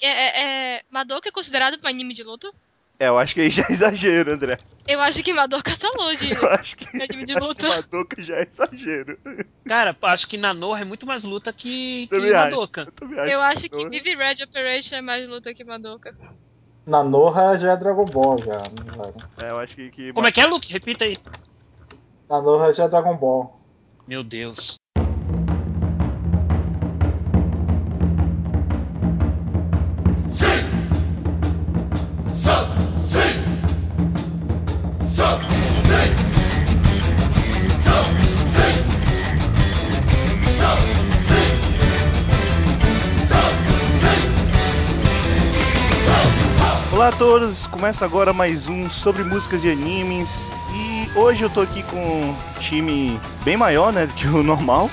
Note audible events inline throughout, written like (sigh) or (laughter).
É, é, é... Madoka é considerado um anime de luta? É, eu acho que aí já é exagero, André. Eu acho que Madoka tá longe. (laughs) Eu acho que, anime de acho luta. que Madoka já é exagero. Cara, acho que Nanorra é muito mais luta que, que Também acho. Madoka. Eu também acho. Eu acho que Madoka- Vivi Red Operation é mais luta que Madoka. Na Norra já é Dragon Ball, já. era. É, eu acho que. que Como é que é, Luke? Repita aí. Na Norra já é Dragon Ball. Meu Deus. Olá a todos, começa agora mais um sobre músicas e animes. E hoje eu tô aqui com um time bem maior, né, do que o normal.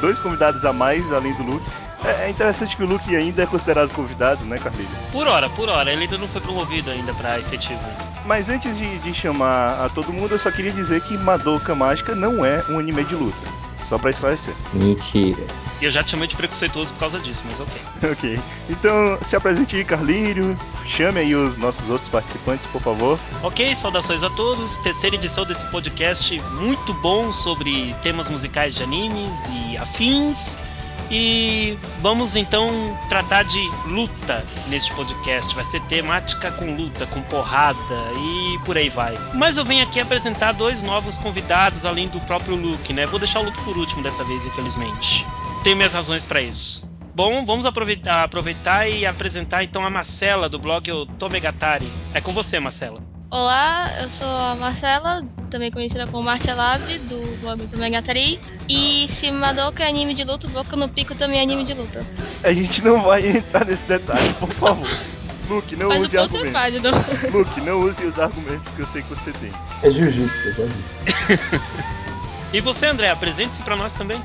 Dois convidados a mais, além do Luke. É é interessante que o Luke ainda é considerado convidado, né, Carlinhos? Por hora, por hora. Ele ainda não foi promovido ainda pra efetivo. Mas antes de, de chamar a todo mundo, eu só queria dizer que Madoka Mágica não é um anime de luta. Só pra esclarecer. Mentira. E eu já te chamei de preconceituoso por causa disso, mas ok. (laughs) ok. Então, se apresente aí, Carlírio. Chame aí os nossos outros participantes, por favor. Ok, saudações a todos. Terceira edição desse podcast muito bom sobre temas musicais de animes e afins. E vamos então tratar de luta neste podcast. Vai ser temática com luta, com porrada e por aí vai. Mas eu venho aqui apresentar dois novos convidados além do próprio Luke, né? Vou deixar o Luke por último dessa vez, infelizmente. Tenho minhas razões para isso. Bom, vamos aproveitar, aproveitar e apresentar então a Marcela do blog Tomegatari. É com você, Marcela. Olá, eu sou a Marcela, também conhecida como Marcia Lab, do blog do Megatari. E se Madoka é anime de luta, Boca no Pico também é anime de luta. A gente não vai entrar nesse detalhe, por favor. Luke, não Mas o use ponto é argumentos. válido. Luke, não use os argumentos que eu sei que você tem. É jiu-jitsu, já vi. (laughs) E você, André, apresente-se pra nós também.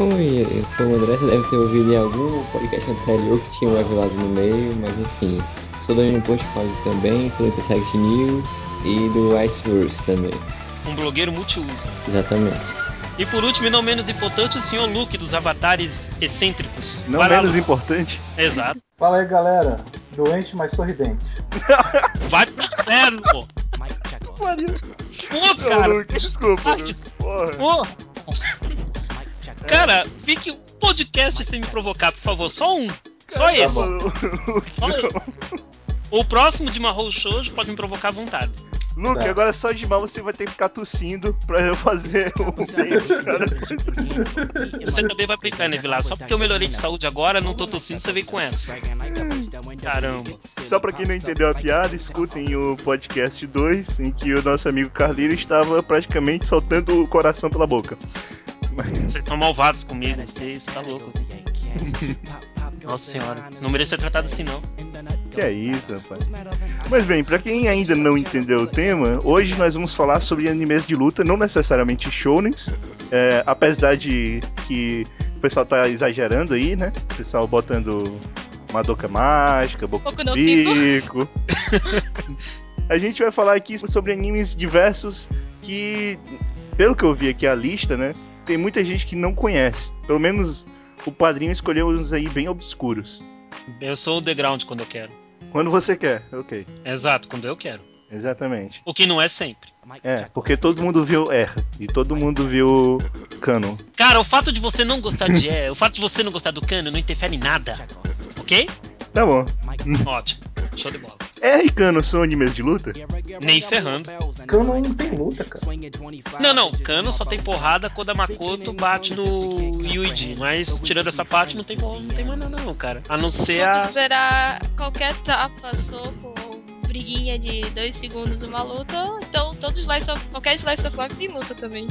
Oi, eu sou o André, você deve ter ouvido em algum podcast anterior que tinha um Evilado no meio, mas enfim. Sou do Anime Post Fog também, sou do Intersect News e do Iceverse também. Um blogueiro multiuso. Exatamente. E por último, e não menos importante, o senhor Luke dos avatares excêntricos. Não Vai menos importante. Exato. Fala aí, galera. Doente, mas sorridente. (laughs) Vai pro inferno, pô. Pô, cara. Luke, desculpa. Luke. Porra. Pô. Cara, fique um podcast sem me provocar, por favor. Só um. Só Tá esse. (laughs) Só esse. O próximo de Mahou Shoujo pode me provocar à vontade. Luke, Tá. agora só de mal você vai ter que ficar tossindo pra eu fazer (laughs) o bem de cada coisa. Você também vai pro inferno, Evilado. Só porque eu melhorei de saúde agora, não tô tossindo, você vem com essa. Caramba. Só pra quem não entendeu a piada, escutem o podcast 2, em que o nosso amigo Carlinho estava praticamente soltando o coração pela boca. Vocês são malvados comigo, vocês tá louco. (laughs) Nossa senhora, não mereço ser tratado assim não. Que é isso, rapaz. Mas bem, pra quem ainda não entendeu o tema, hoje nós vamos falar sobre animes de luta, não necessariamente shounens, é, apesar de que o pessoal tá exagerando aí, né? O pessoal botando Madoka Mágica, Boku Boku no Pico. Pico. (laughs) A gente vai falar aqui sobre animes diversos que, pelo que eu vi aqui a lista, né? Tem muita gente que não conhece. Pelo menos o padrinho escolheu uns aí bem obscuros. Eu sou o The Ground quando eu quero. Quando você quer, ok. Exato, quando eu quero. Exatamente. O que não é sempre. É, porque todo mundo viu R e todo mundo viu Canon. Cara, o fato de você não gostar de E, o fato de você não gostar do Cano não interfere em nada. Ok? Tá bom. Ótimo. Show de bola. R e Canon são animes de luta? Nem ferrando. Canon não tem luta, cara. Não, não, Cano só tem porrada quando a Makoto bate no Yuiji. Mas tirando essa parte, não tem, não tem mais nada não, cara. A não ser a. considerar qualquer tapa, soco ou briguinha de dois segundos uma luta, então todo slice of, qualquer slice of life tem luta também.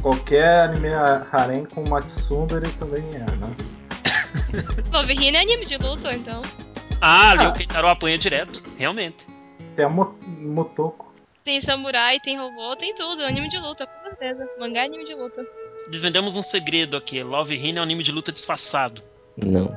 Qualquer anime harem com Matsundere também é, né? (laughs) Love Hina é anime de luta, então. Ah, ali o Keitaro apanha direto. Realmente. Tem a Mo- Motoko. Tem samurai, tem robô, tem tudo. Anime de luta, com certeza. Mangá é anime de luta. Desvendamos um segredo aqui. Love Hina é um anime de luta disfarçado. Não.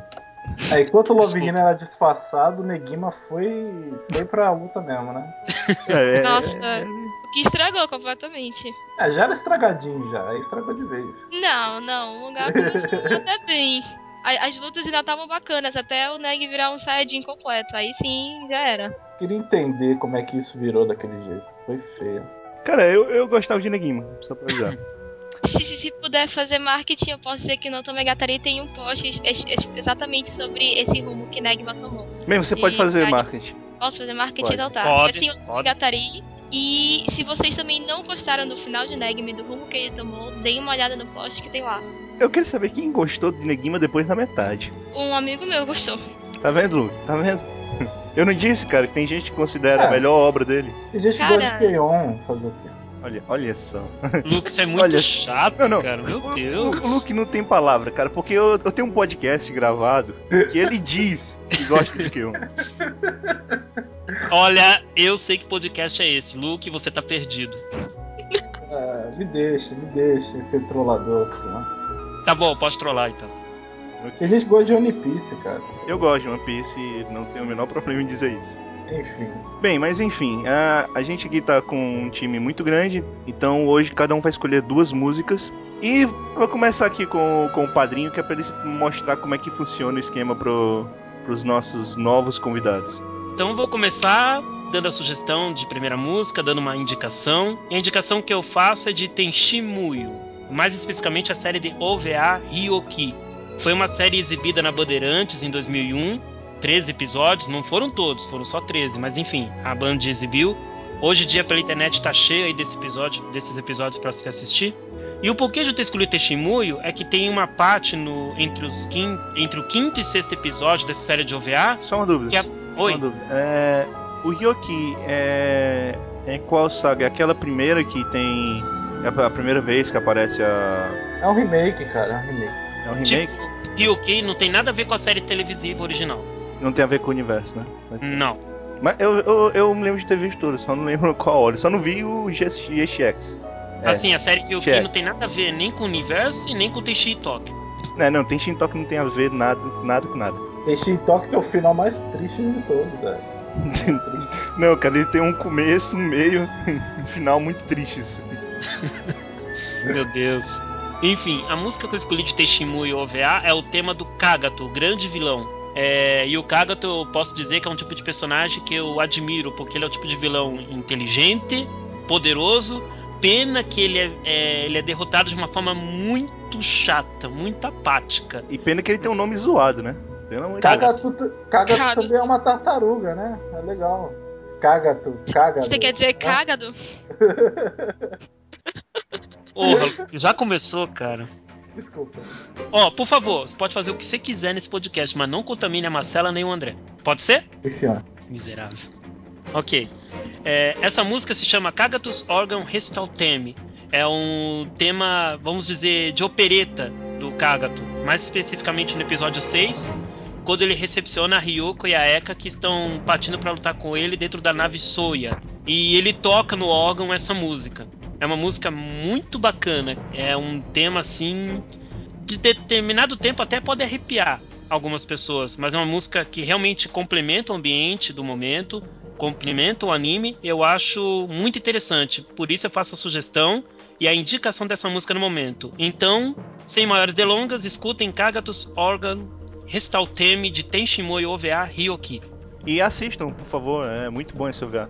É, enquanto o Love. Hina era disfarçado, o Negima foi, foi pra luta mesmo, né? (laughs) É, é, Nossa. é, O que estragou completamente. É, já era estragadinho já, aí estragou de vez. Não, não, o mangá começou até bem. As lutas ainda estavam bacanas, até o Neg virar um Saiyajin completo. Aí sim, já era. Queria entender como é que isso virou daquele jeito. Foi feio. Cara, eu, eu gostava de Negima, só pra avisar. (laughs) (laughs) Se, se- se puder fazer marketing, eu posso dizer que no Tomegatari tem um post es- es- exatamente sobre esse rumo que Negma tomou. Bem, você pode fazer marketing. Posso fazer marketing? Pode. Então tá. Pode, sim o pode. Tomegatari. E se vocês também não gostaram do final de Negma e do rumo que ele tomou, deem uma olhada no post que tem lá. Eu quero saber quem gostou de Negima depois da metade. Um amigo meu gostou. Tá vendo, Lu? Tá vendo? (laughs) Eu não disse, cara, que tem gente que considera a É. melhor obra dele. Tem gente que Cara. gosta de Keion fazer o quê? Olha, olha só. Luke, isso é (laughs) muito Olha- chato, Não, não. cara. Meu O- Deus. O, o Luke não tem palavra, cara, porque eu, eu tenho um podcast gravado que ele diz que gosta de Keon. (laughs) Olha, eu sei que podcast é esse. Luke, você tá perdido. Ah, me deixa, me deixa ser trollador. Né? Tá bom, pode trollar então. Gente que gosta de One Piece, cara. Eu gosto de One Piece e não tenho o menor (laughs) problema em dizer isso. Enfim. Bem, mas enfim, a, a gente aqui tá com um time muito grande, então hoje cada um vai escolher duas músicas. E vou começar aqui com, com o padrinho, que é pra eles mostrar como é que funciona o esquema pro, pros nossos novos convidados. Então eu vou começar dando a sugestão de primeira música, dando uma indicação. E a indicação que eu faço é de Tenshi Muyo, mais especificamente a série de OVA Ryoki. Foi uma série exibida na Bandeirantes em 2001, 13 episódios, não foram todos, foram só 13, mas enfim, a Band exibiu. Hoje em dia pela internet tá cheio aí desse episódio, desses episódios para se assistir. E o porquê de eu ter escolhido Testemunho é que tem uma parte no, entre, os quin, entre o quinto e sexto episódio dessa série de OVA. Só uma dúvida. Só Oi. uma dúvida. É, o Ryoki é. É qual saga? É aquela primeira que tem. É a primeira vez que aparece a. É um remake, cara. É um remake. É um remake? Tipo, não tem nada a ver com a série televisiva original. Não tem a ver com o universo, né? Não. Mas eu, eu, eu me lembro de ter visto tudo, só não lembro (laughs) qual hora. Só não vi o GX. É. Assim, a série Check. não tem nada a ver nem com o universo e nem com o Teishi Itoki. Não, não, tem Shintok que não tem a ver nada, nada com nada. Tem Shintok tem o final mais triste de todos, velho. (laughs) Não, cara, ele tem um começo, um meio, (laughs) um final muito tristes. (laughs) Meu Deus. Enfim, a música que eu escolhi de Teixeira e OVA é o tema do Kagato, o grande vilão. É, e o Kagato eu posso dizer que é um tipo de personagem que eu admiro, porque ele é o tipo de vilão inteligente, poderoso. Pena que ele é, é, ele é derrotado de uma forma muito chata, muito apática. E pena que ele tem um nome zoado, né? Pelo amor Cagatu Caga. também é uma tartaruga, né? É legal. Cagatu, Cagatu. Você quer dizer né? (laughs) Porra, já começou, cara. Desculpa. Ó, por favor, você pode fazer o que você quiser nesse podcast, mas não contamine a Marcela nem o André. Pode ser? Esse ano. Miserável. Ok. É, essa música se chama Cagatus Organ Recital Theme. É um tema, vamos dizer, de opereta do Kagato. Mais especificamente no episódio 6, quando ele recepciona a Ryoko e a Eka que estão partindo para lutar com ele dentro da nave Soya. E ele toca no órgão essa música. É uma música muito bacana. É um tema assim. De determinado tempo até pode arrepiar algumas pessoas, mas é uma música que realmente complementa o ambiente do momento, complementa o anime. Eu acho muito interessante. Por isso eu faço a sugestão e a indicação dessa música no momento. Então, sem maiores delongas, escutem Kagatus Organ Recital Theme de Tenshimoi OVA Ryoki. E assistam, por favor, é muito bom esse lugar.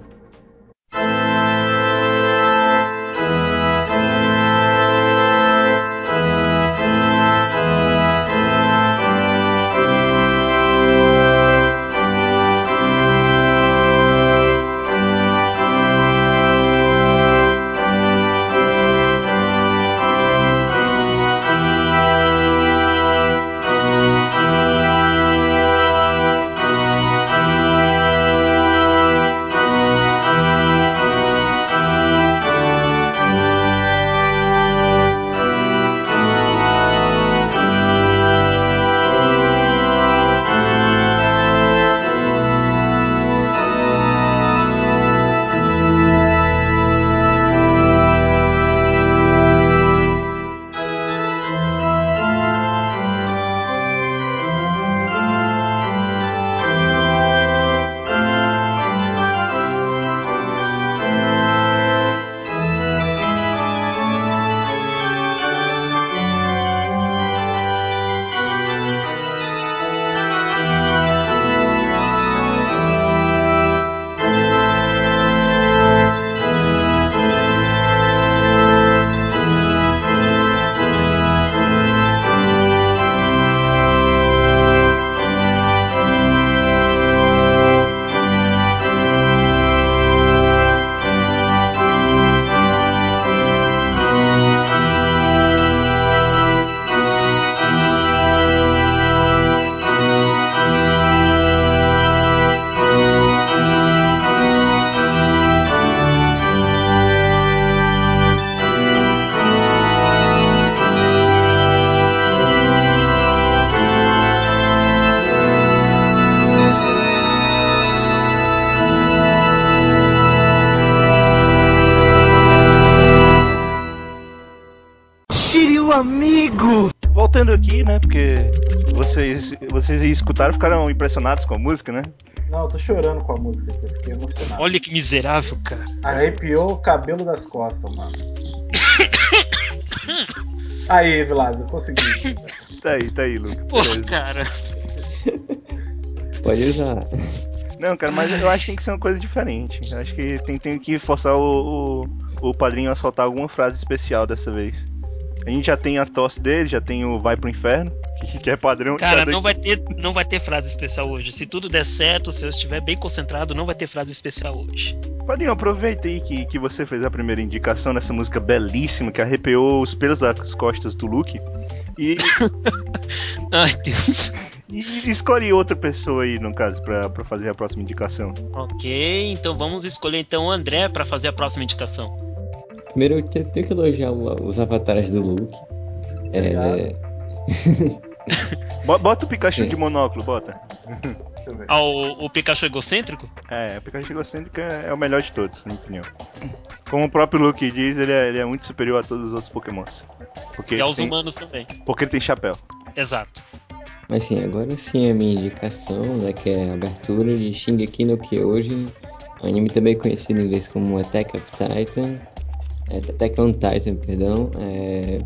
Vocês, vocês escutaram ficaram impressionados com a música, né? Não, eu tô chorando com a música aqui, eu fiquei emocionado. Olha que miserável, cara. Arrepiou o cabelo das costas, mano. (coughs) Aí, Vilas, eu consegui. Tá aí, tá aí, Luke. Pô, Beleza. cara. Pode usar. Não, cara, mas eu acho que tem que ser uma coisa diferente. Eu acho que tem, tem que forçar o, o, o padrinho a soltar alguma frase especial dessa vez. A gente já tem a tosse dele, já tem o Vai pro Inferno, que, (laughs) que é padrão. Cara, não vai, ter, não vai ter frase especial hoje. Se tudo der certo, se eu estiver bem concentrado, não vai ter frase especial hoje. Padrinho, aproveita aí que, que você fez a primeira indicação nessa música belíssima que arrepiou os pelos das costas do Luke. E, (laughs) Ai, Deus. e escolhe outra pessoa aí, no caso, pra, pra fazer a próxima indicação. ok, então vamos escolher então o André pra fazer a próxima indicação. Primeiro eu te- tenho que elogiar os avatares do Luke. É, (laughs) Bota o Pikachu Sim. de monóculo, bota. Deixa eu ver. Ah, o, o Pikachu egocêntrico? É, o Pikachu egocêntrico é, é o melhor de todos, na minha opinião. Como o próprio Luke diz, ele é, ele é muito superior a todos os outros Pokémons. Porque, E aos tem, humanos também. porque ele tem chapéu. Exato. Mas sim, agora sim a minha indicação, né, que é a abertura de Shingeki no Kyojin, um anime também conhecido em inglês como Attack of Titan, é, Attack on Titan, perdão, é,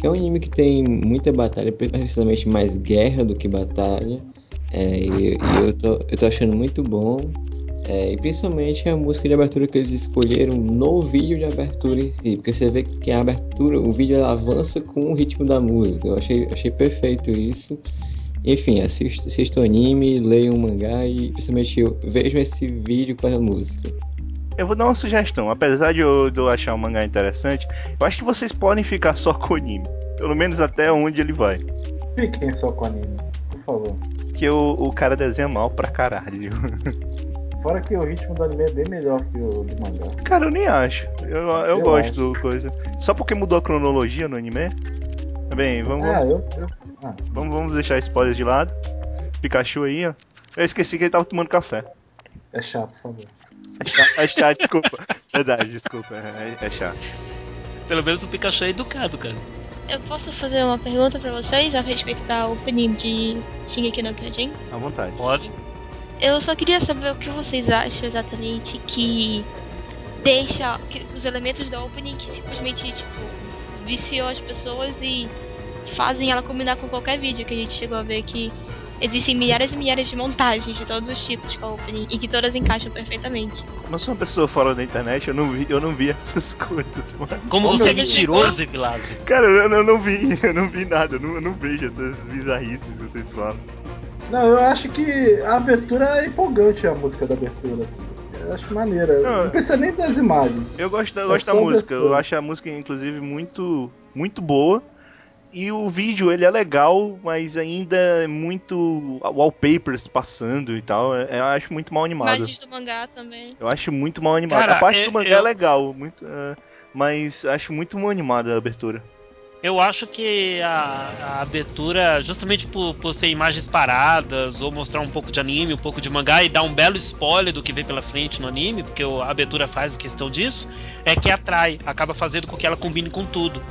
que é um anime que tem muita batalha, precisamente mais guerra do que batalha, é, e, e eu, tô, eu tô achando muito bom, é, e principalmente a música de abertura que eles escolheram no vídeo de abertura em si, porque você vê que a abertura, o vídeo avança com o ritmo da música, eu achei, achei perfeito isso. Enfim, assista, o anime, leia o mangá e principalmente vejam esse vídeo com a música. Eu vou dar uma sugestão. Apesar de eu, de eu achar o mangá interessante, eu acho que vocês podem ficar só com o anime. Pelo menos até onde ele vai. Fiquem só com o anime, por favor. Porque o, o cara desenha mal pra caralho. (laughs) Fora que o ritmo do anime é bem melhor que o do mangá. Cara, eu nem acho. Eu, eu, Eu gosto do coisa. Só porque mudou a cronologia no anime? Bem, vamos, Ah, vamos, eu. eu ah, vamos, vamos deixar spoilers de lado. Pikachu aí, ó. Eu esqueci que ele tava tomando café. é chato, por favor. É chato, é desculpa. Verdade, desculpa. É, é chato. Pelo menos o Pikachu é educado, cara. Eu posso fazer uma pergunta pra vocês a respeito da opening de Shingeki no Kyojin? À vontade. Pode. Eu só queria saber o que vocês acham exatamente que deixa que, os elementos da opening que simplesmente tipo viciou as pessoas e fazem ela combinar com qualquer vídeo que a gente chegou a ver que existem milhares e milhares de montagens de todos os tipos com a opening e que todas encaixam perfeitamente. Não sou uma pessoa fora da internet, eu não vi, eu não vi (laughs) essas coisas, mano. Como você é mentiroso, Evilásio. Cara, eu, eu não vi, (laughs) eu não vi nada, eu não, eu não vejo essas bizarrices que vocês falam. Não, eu acho que a abertura é empolgante, a música da abertura, assim. Eu acho maneira. Não, Não, precisa nem das imagens. Eu gosto da, eu É gosto da música, eu acho a música, inclusive, muito, muito boa. E o vídeo, ele é legal, mas ainda é muito wallpapers passando e tal. é- Eu acho muito mal animado. Imagens do mangá também. Eu acho muito mal animado. Cara, a parte é- do mangá eu- é legal, muito, é, mas acho muito mal animada a abertura. Eu acho que a, a abertura, justamente por, por ser imagens paradas, ou mostrar um pouco de anime, um pouco de mangá, e dar um belo spoiler do que vem pela frente no anime, porque o- a abertura faz questão disso, é que atrai, acaba fazendo com que ela combine com tudo.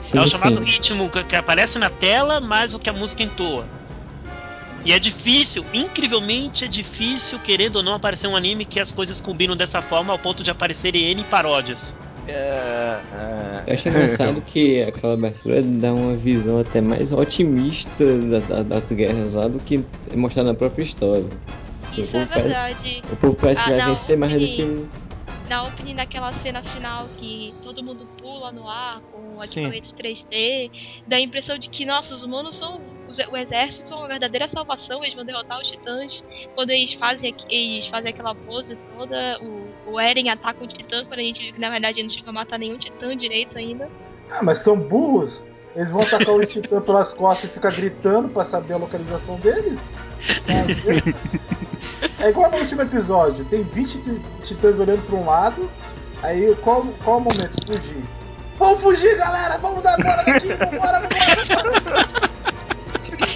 Sim, é o chamado sim. ritmo que, aparece na tela, mais o que a música entoa. E é difícil, incrivelmente é difícil, querendo ou não, aparecer um anime que as coisas combinam dessa forma ao ponto de aparecerem N paródias. É, Eu acho engraçado que aquela abertura dá uma visão até mais otimista da- da- das guerras lá do que mostrar na própria história. Assim, o, Isso é povo parece, verdade. o povo parece que Ah, vai não, vencer mais do que. Na opening daquela cena final que todo mundo pula no ar com Sim. equipamento 3D, dá a impressão de que, nossa, os humanos são. os- O exército são uma verdadeira salvação, eles vão derrotar os titãs. Quando eles fazem, eles fazem aquela pose toda, o, o Eren ataca um titã, quando a gente viu que na verdade ele não chegou a matar nenhum titã direito ainda. Ah, mas são burros? Eles vão atacar o titã pelas costas e ficar gritando pra saber a localização deles? Sabe? É igual no último episódio, tem 20 ti- titãs olhando pra um lado, aí qual, qual o momento? Fugir. Vamos fugir, galera! Vamos dar bora daqui! Vambora, vambora!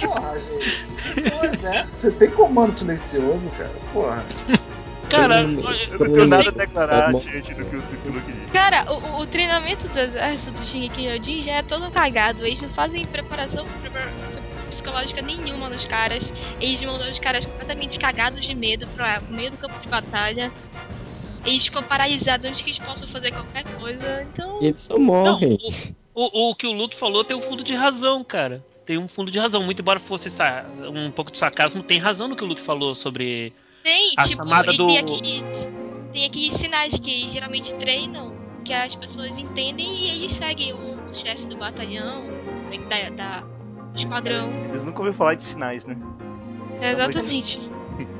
Porra, gente. É, Você tem comando silencioso, cara. Porra. Cara, não tenho nada a declarar diante do que o do que o Luke disse. Cara, o, o treinamento do exército do Shingeki no já é todo cagado. Eles não fazem preparação, psicológica nenhuma nos caras. Eles mandam os caras completamente cagados de medo pra meio do campo de batalha. Eles ficam paralisados antes que eles possam fazer qualquer coisa. Então, eles só Não, morrem. o, o, o que o Luke falou tem um fundo de razão, cara. Tem um fundo de razão. Muito embora fosse um pouco de sarcasmo, tem razão no que o Luke falou sobre. Tem, A tipo, chamada e do- tem, aqueles, tem aqueles sinais que geralmente treinam, que as pessoas entendem e eles seguem o, o chefe do batalhão, da, da do esquadrão. Eles nunca ouviram falar de sinais, né? É, exatamente.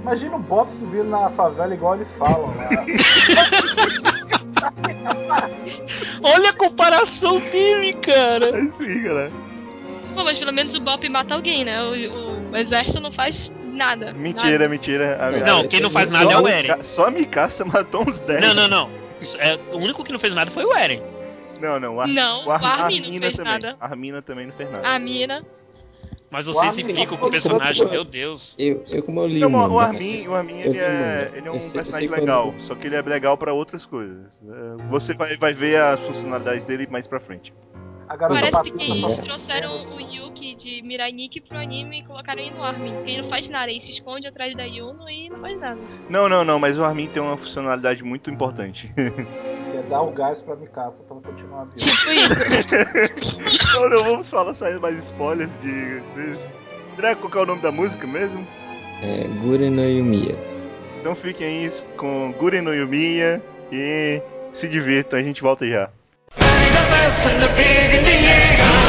Imagina o Bob subindo na favela igual eles falam lá. (laughs) Olha a comparação dele, cara! É sim, cara. Pô, mas pelo menos o Bop mata alguém, né? O, o exército não faz nada. Mentira, mentira. A- Não, a- quem não faz só nada é a o Eren. Só a Mikasa (laughs) matou uns 10. Não, não, não. É, o único que não fez nada foi o Eren. Não, não. O Ar- Não, o Ar- o Armin a não Armina fez também. nada. A Armina também não fez nada. A mina. Mas vocês Armin implicam só com o personagem, meu Deus. Eu, eu como eu li Não, o Armin, o Armin eu ele, é, ele é um sei- personagem sei legal, quando- só que ele é legal pra outras coisas. É, Você vai, vai ver as funcionalidades dele mais pra frente. A garota Parece passou que eles trouxeram o Yuki de Mirai Nikki pro anime e colocaram ele no Armin. Porque ele não faz nada, ele se esconde atrás da Yuno e não faz nada. Não, não, não, mas o Armin tem uma funcionalidade muito importante. Que é dar o gás pra Mikasa pra ela continuar viva. Tipo isso. (laughs) não, não vamos falar só mais spoilers de. Draco, qual que é o nome da música mesmo? É Gure no Yumiya. Então fiquem aí com Guren no Yumiya e se divirtam, a gente volta já. Santa Big in the air.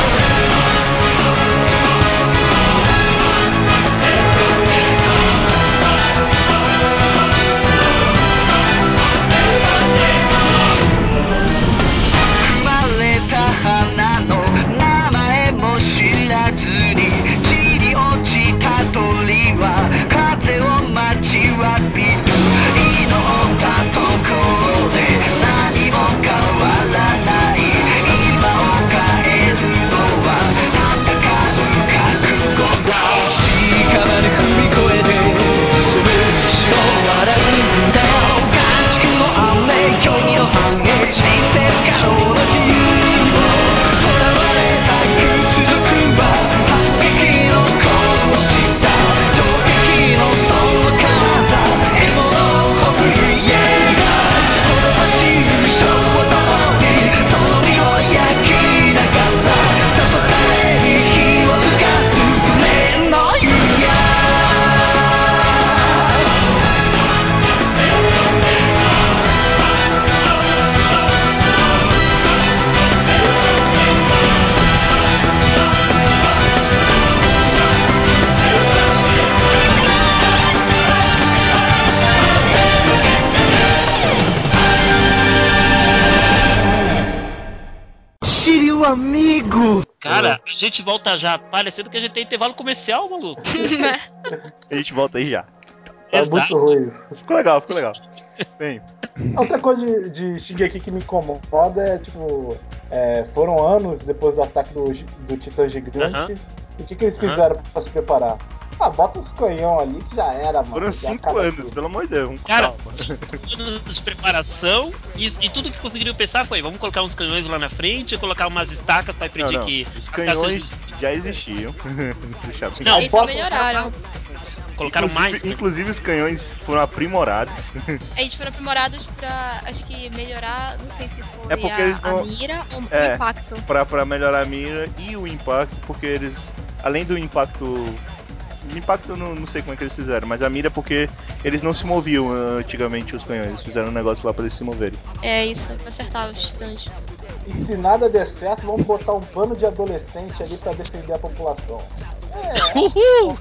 Sírio amigo! Cara, a gente volta já, parecendo que a gente tem intervalo comercial, maluco. (laughs) A gente volta aí já. É Exato. muito ruim isso. Ficou legal, ficou legal. Bem, Outra coisa de, de Shingeki que me incomoda é, tipo, é, foram anos depois do ataque do, do Titã Gigante. Aham. E o que, que eles fizeram pra se preparar? Ah, bota uns canhão ali que já era, mano. foram cinco anos, tudo. pelo amor de Deus. Cara, cinco anos de preparação e, e tudo que conseguiram pensar foi: vamos colocar uns canhões lá na frente, colocar umas estacas pra Não, impedir não. que Os as canhões caças- já existiam. (laughs) Deixa bem. Não, Eles só melhoraram. colocaram inclusive, mais. né? inclusive os canhões foram aprimorados. Eles foram aprimorados pra, acho que, melhorar, não sei se foi É porque a, eles não- a mira ou É. o impacto. pra, pra melhorar a mira e o impacto, porque eles, além do impacto. O impacto eu não, não sei como é que eles fizeram, mas a mira é porque eles não se moviam ah, antigamente os canhões, eles fizeram um negócio lá pra eles se moverem. É isso, pra acertar os titãs. E se nada der certo, vamos botar um plano de adolescente ali pra defender a população. É, Uhul!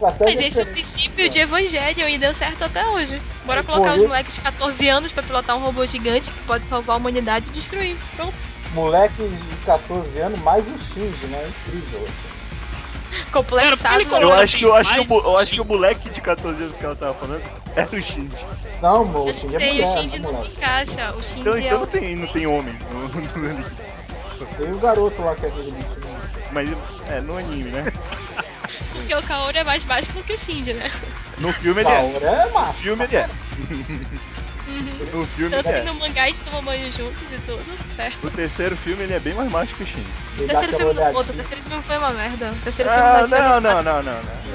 Mas esse é o princípio de Evangelho e deu certo até hoje. Bora colocar pô, os moleques de 14 anos pra pilotar um robô gigante que pode salvar a humanidade e destruir. Pronto. Moleque de 14 anos, mais um Shinji, né? Incrível. (laughs) Completado. Cara, ele Eu acho, que, eu, acho que, o, eu acho que o moleque de 14 anos que ela tava falando era o Shinji. Não, mo- o Shinji é mulher, o Shinji é não se encaixa. O Shinji Então, é então o... não, tem, não tem homem no, no anime. Tem o garoto lá que é aquele bicho. né? Mas é no anime, né? (laughs) porque o Kaoru é mais mágico do que o Shinji, né? No filme ele é. Kaoru é No massa. filme ele é. (laughs) Uhum. No filme Tanto que é. no mangá eles tomam banho juntos e tudo, certo? No terceiro filme ele é bem mais mágico que o Shinji. O terceiro filme não conta, o terceiro filme foi uma merda. O terceiro Ah, filme não, não, não, não, não.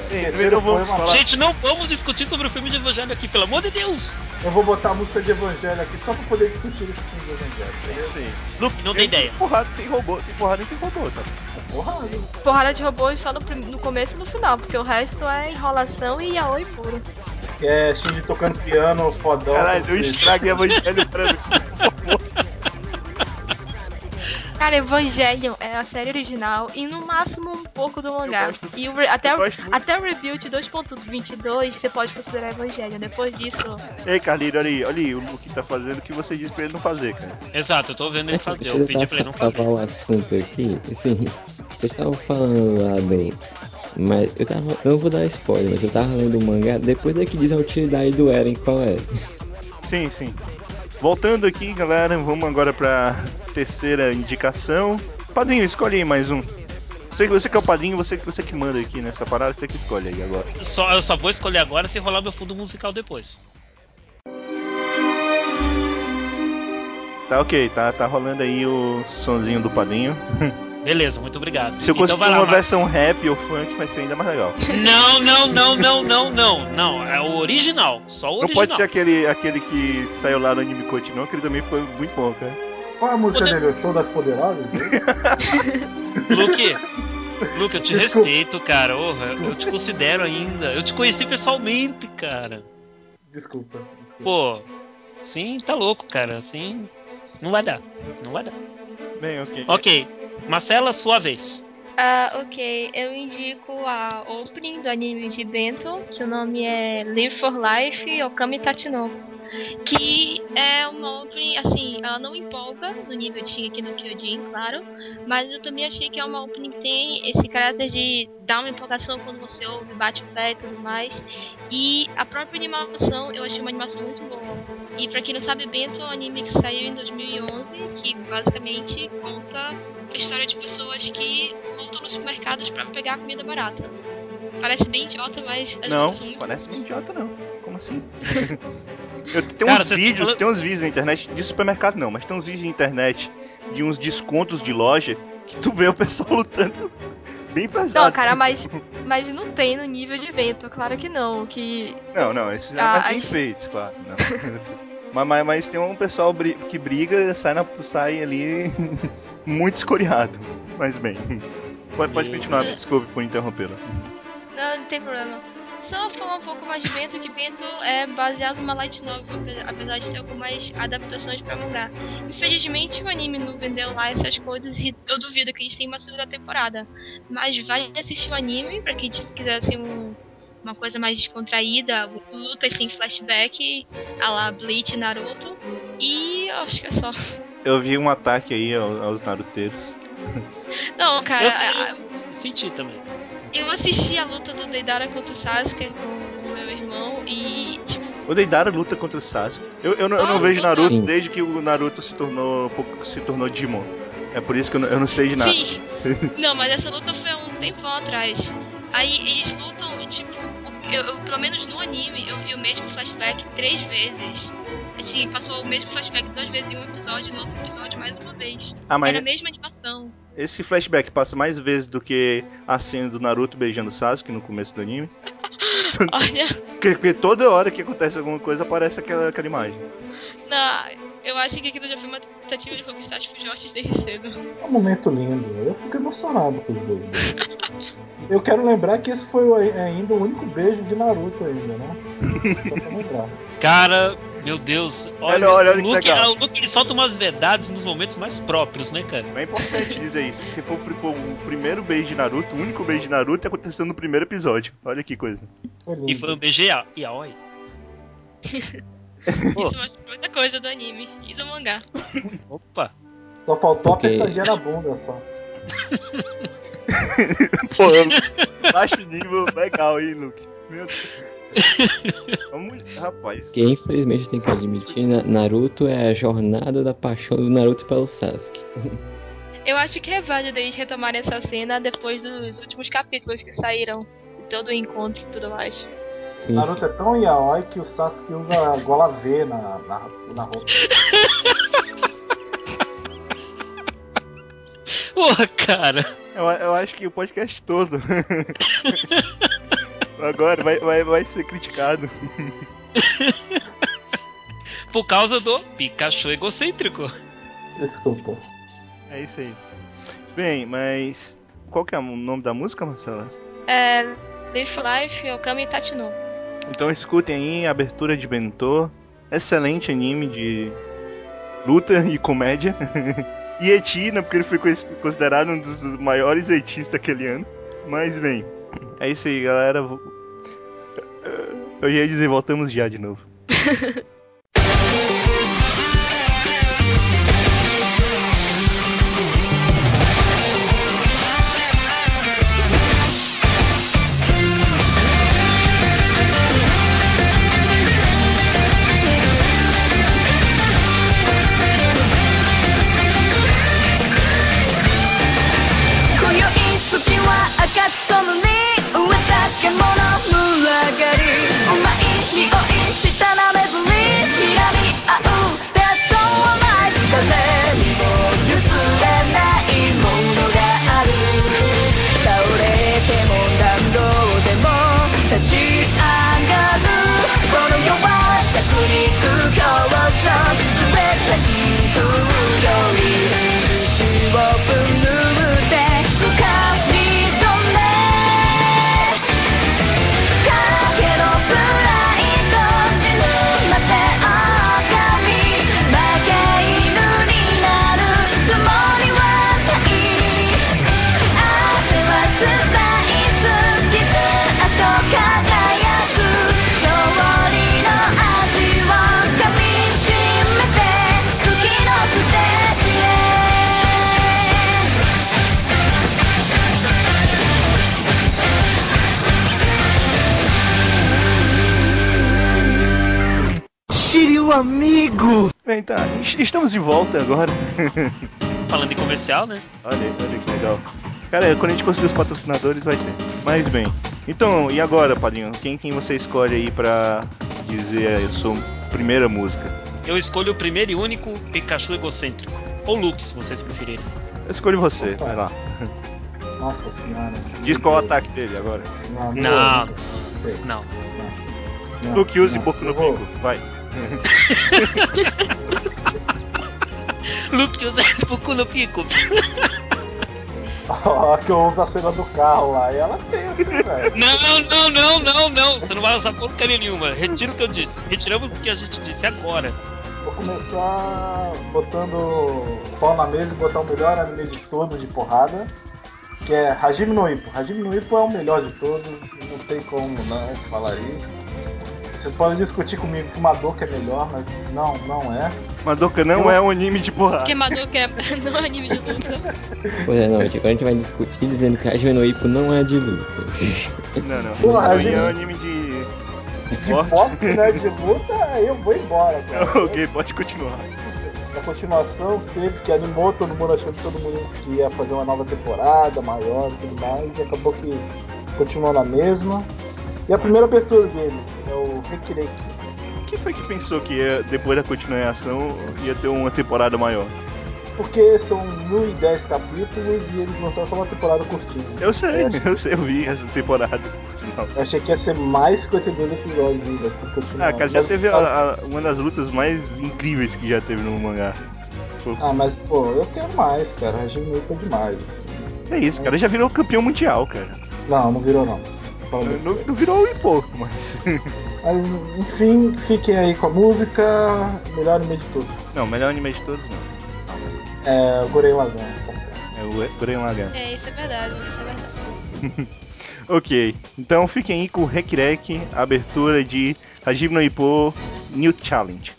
Não vamos falar. Gente, não vamos discutir sobre o filme de Evangelho aqui, pelo amor de Deus! Eu vou botar a música de Evangelho aqui só pra poder discutir esse filme de Evangelho. entendeu? Sim. Luke, não tem ideia. Porrada, tem robô, tem porrada e tem robô, sabe? Porrada. Porrada de robôs só no, no começo e no final, porque o resto é enrolação e yaoi puro. Que é Shinji tocando piano, fodão. Caralho, estrague Evangelho pra mim, por favor. Cara, Evangelion é a série original e no máximo um pouco do mangá. E o até, eu até o Rebuild 2.22 você pode considerar Evangelion. Depois disso, Ei, Carlinhos, olha aí, olha aí, o Luke tá fazendo o que você disse pra ele não fazer, cara. Exato, eu tô vendo ele fazer. Eu eu pedi pra ele não fazer. salvar o assunto aqui. Assim, vocês estavam falando lá do. Mas eu tava. Não vou dar spoiler, mas eu tava lendo o mangá. Depois daqui diz a utilidade do Eren qual é. Sim, sim. Voltando aqui, galera, vamos agora pra terceira indicação. Padrinho, escolhe aí mais um. Você, você que é o padrinho, você, você que manda aqui nessa parada, você que escolhe aí agora. Só, eu só vou escolher agora se rolar meu fundo musical depois. Tá ok, tá, tá rolando aí o sonzinho do padrinho. (laughs) Beleza, muito obrigado. Se eu Então conseguir lá, uma Ma- versão rap ou funk, vai ser ainda mais legal. Não, não, não, não, não, não. Não, é o original. Só o Não original. pode ser aquele, aquele que saiu lá no Anime Coach, não, que ele também ficou muito bom, cara. Qual é a música Poder- dele? O Show das Poderosas? (laughs) Luke, Luke, eu te Desculpa. respeito, cara. Orra, eu te considero ainda. Eu te conheci pessoalmente, cara. Desculpa. desculpa. Pô, sim, tá louco, cara. Assim, não vai dar. Não vai dar. Bem, ok. Ok, Marcela, sua vez. Ah, ok. Eu indico a opening do anime de Bento, que o nome é Live for Life Okami Tachino. Que é uma opening, assim, ela não empolga no nível de Shingeki no Kyojin, claro. Mas eu também achei que é uma opening que tem esse caráter de dar uma empolgação quando você ouve, bate o pé e tudo mais. E a própria animação, eu achei uma animação muito boa. E pra quem não sabe, Bento é um anime que saiu em 2011, que basicamente conta história de pessoas que lutam nos supermercados pra pegar comida barata. Parece bem idiota, mas as Não, muito parece bem idiota, não. Como assim? (laughs) Eu, tem Cara, uns tá vídeos, falando- tem uns vídeos na internet, de supermercado não, mas tem uns vídeos na internet de uns descontos de loja que tu vê o pessoal (laughs) lutando bem pesado. Não, cara, mas, mas não tem no nível de evento, claro que não. Que. Não, não, esses Ah, mais bem acho- feitos, claro. não. (laughs) mas, mas, mas tem um pessoal bri- que briga, sai, na, sai ali (laughs) muito escoriado. Mas bem, pode, pode continuar, Deus. desculpe por interrompê-la. Não, não tem problema. Só falar um pouco mais de Bento, que Bento é baseado numa light novel, ape- apesar de ter algumas adaptações pra mangá. Infelizmente o anime não vendeu lá essas coisas e eu duvido que a gente tenha uma segunda temporada. Mas vale assistir o anime, pra quem quiser assim um, uma coisa mais descontraída, lutas sem flashback, a la Bleach e Naruto. E eu acho que é só. Eu vi um ataque aí ao- aos naruteiros. Não, cara, Eu, a- eu senti também. eu assisti a luta do Deidara contra o Sasuke com o meu irmão e, tipo, O Deidara luta contra o Sasuke. Eu, eu, não, eu não vejo Naruto Sim. desde que o Naruto se tornou pouco- se tornou Digimon. É por isso que eu não, eu não sei de nada. Sim. (laughs) Não, mas essa luta foi há um tempão atrás. Aí eles lutam, tipo, eu, eu- pelo menos no anime, eu vi o mesmo flashback três vezes. Assim, passou o mesmo flashback duas vezes em um episódio e no outro episódio mais uma vez. Ah, mas Era a mesma animação. esse flashback passa mais vezes do que a cena do Naruto beijando o Sasuke no começo do anime. (laughs) Olha, Porque, porque toda hora que acontece alguma coisa aparece aquela, aquela imagem. na, eu acho que aquilo já foi uma tentativa de conquistar as Fujoshis desde cedo. É um momento lindo. Eu fico emocionado com os dois. (laughs) Eu quero lembrar que esse foi ainda o único beijo de Naruto ainda, né? Só pra lembrar. (laughs) Cara, meu Deus. Olha, Olha, olha, olha o que Luke, legal. ah, o Luke ele solta umas verdades nos momentos mais próprios, né, cara? É importante dizer isso, porque foi, foi o primeiro beijo de Naruto, o único beijo de Naruto e aconteceu no primeiro episódio. Olha que coisa. E foi um a- Yaoi. (laughs) Isso mostra muita coisa do anime e do mangá. opa. Só faltou Ok. a apertadinha na bunda só. (laughs) Pô, baixo nível legal aí, Luke. Meu Deus. Vamos, rapaz. Que infelizmente tem que admitir, Na- Naruto é a jornada da paixão do Naruto pelo Sasuke. Eu acho que é válido eles retomarem essa cena depois dos últimos capítulos que saíram. todo o encontro e tudo mais. Sim, Naruto sim. é tão yaoi que o Sasuke usa gola V na, na, na roupa. (laughs) Porra, cara. Eu, eu acho que o podcast todo. (laughs) Agora vai, vai, vai ser criticado. (laughs) Por causa do Pikachu egocêntrico. Desculpa. É isso aí. Bem, mas. Qual que é o nome da música, Marcela? É. Live Life, Okami Tachino. Então escutem aí a abertura de Bentô. Excelente anime de luta e comédia. (laughs) e eti, né? Porque ele foi cons- considerado um dos maiores etis daquele ano. Mas bem, é isso aí, galera. Eu ia dizer, voltamos já de novo. (laughs) Bem, tá. est- Estamos de volta agora. (laughs) Falando em comercial, né? Olha, olha que legal. Cara, quando a gente conseguir os patrocinadores vai ter. Mas bem. Então, e agora, padrinho? Quem, quem você escolhe aí pra dizer a sua primeira música? Eu escolho o primeiro e único Pikachu egocêntrico. Ou Luke, se vocês preferirem. Eu escolho você, Opa. vai lá. Nossa senhora. Diz qual o ataque dele agora. Não. Não. Não. Não, Luke use não. Boku no Pico, vai. (laughs) Luke usa Boku no Pico. Ó, que eu uso a cena do carro lá e ela pensa, velho. Não, não, não, não, não. Você não vai usar porcaria nenhuma. Retiro o que eu disse. Retiramos o que a gente disse agora. Vou começar botando pau na mesa e botar o melhor anime de todos de porrada, que é Hajime no Ippo. Hajime no Ippo é o melhor de todos, não tem como não falar isso. Vocês podem discutir comigo que Madoka é melhor, mas não, não é. Madoka não é um anime de porrada. Queimador que é (laughs) não é anime de luta. Pois é, não, gente, agora a gente vai discutir dizendo que Hajime no Ippo não é de luta. Não, não. Porra, Não, Hajime- é um anime de. De boxe, né, de luta, aí eu vou embora, (laughs) cara. ok, pode continuar. Na continuação teve que animou todo mundo achando que todo mundo que ia fazer uma nova temporada maior e tudo mais, e acabou que continuou na mesma. E a primeira abertura dele é o Rekireiki. Quem foi que pensou que ia, depois da continuação ia ter uma temporada maior? Porque são 1010 capítulos e eles lançaram só uma temporada curtinha. Eu sei, (laughs) eu sei, eu vi essa temporada, por sinal. Eu achei que ia ser mais 52 episódios ainda, assim, continuando. Ah, cara, já Mas- teve a- a- uma das lutas mais incríveis que já teve no mangá. Foi- Ah, mas pô, eu quero mais, cara. No Ippo é demais. É isso, cara, já virou campeão mundial, cara. Não, não virou não. Falando Não, não virou o Ipo, mas. (laughs) Mas, enfim, fiquem aí com a música. Melhor anime de tudo. Não, melhor anime de todos não. É o Gurren Lagann. É o Gurren Lagann. É, isso é verdade, isso é verdade. (laughs) Ok, então fiquem aí com o Rekirek, a abertura de Hajime no Ippo New Challenge.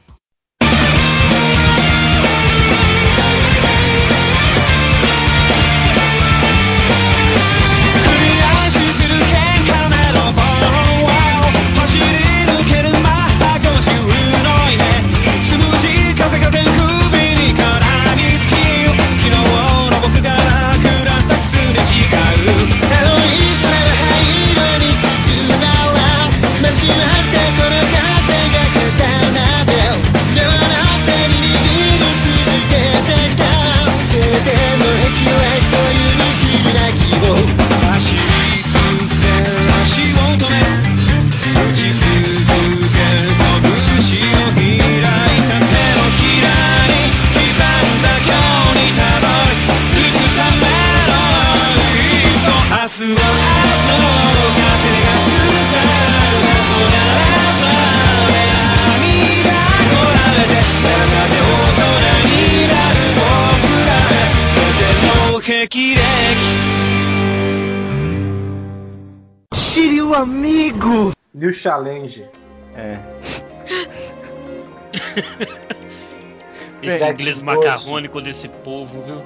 Esse inglês hoje- macarrônico desse povo, viu?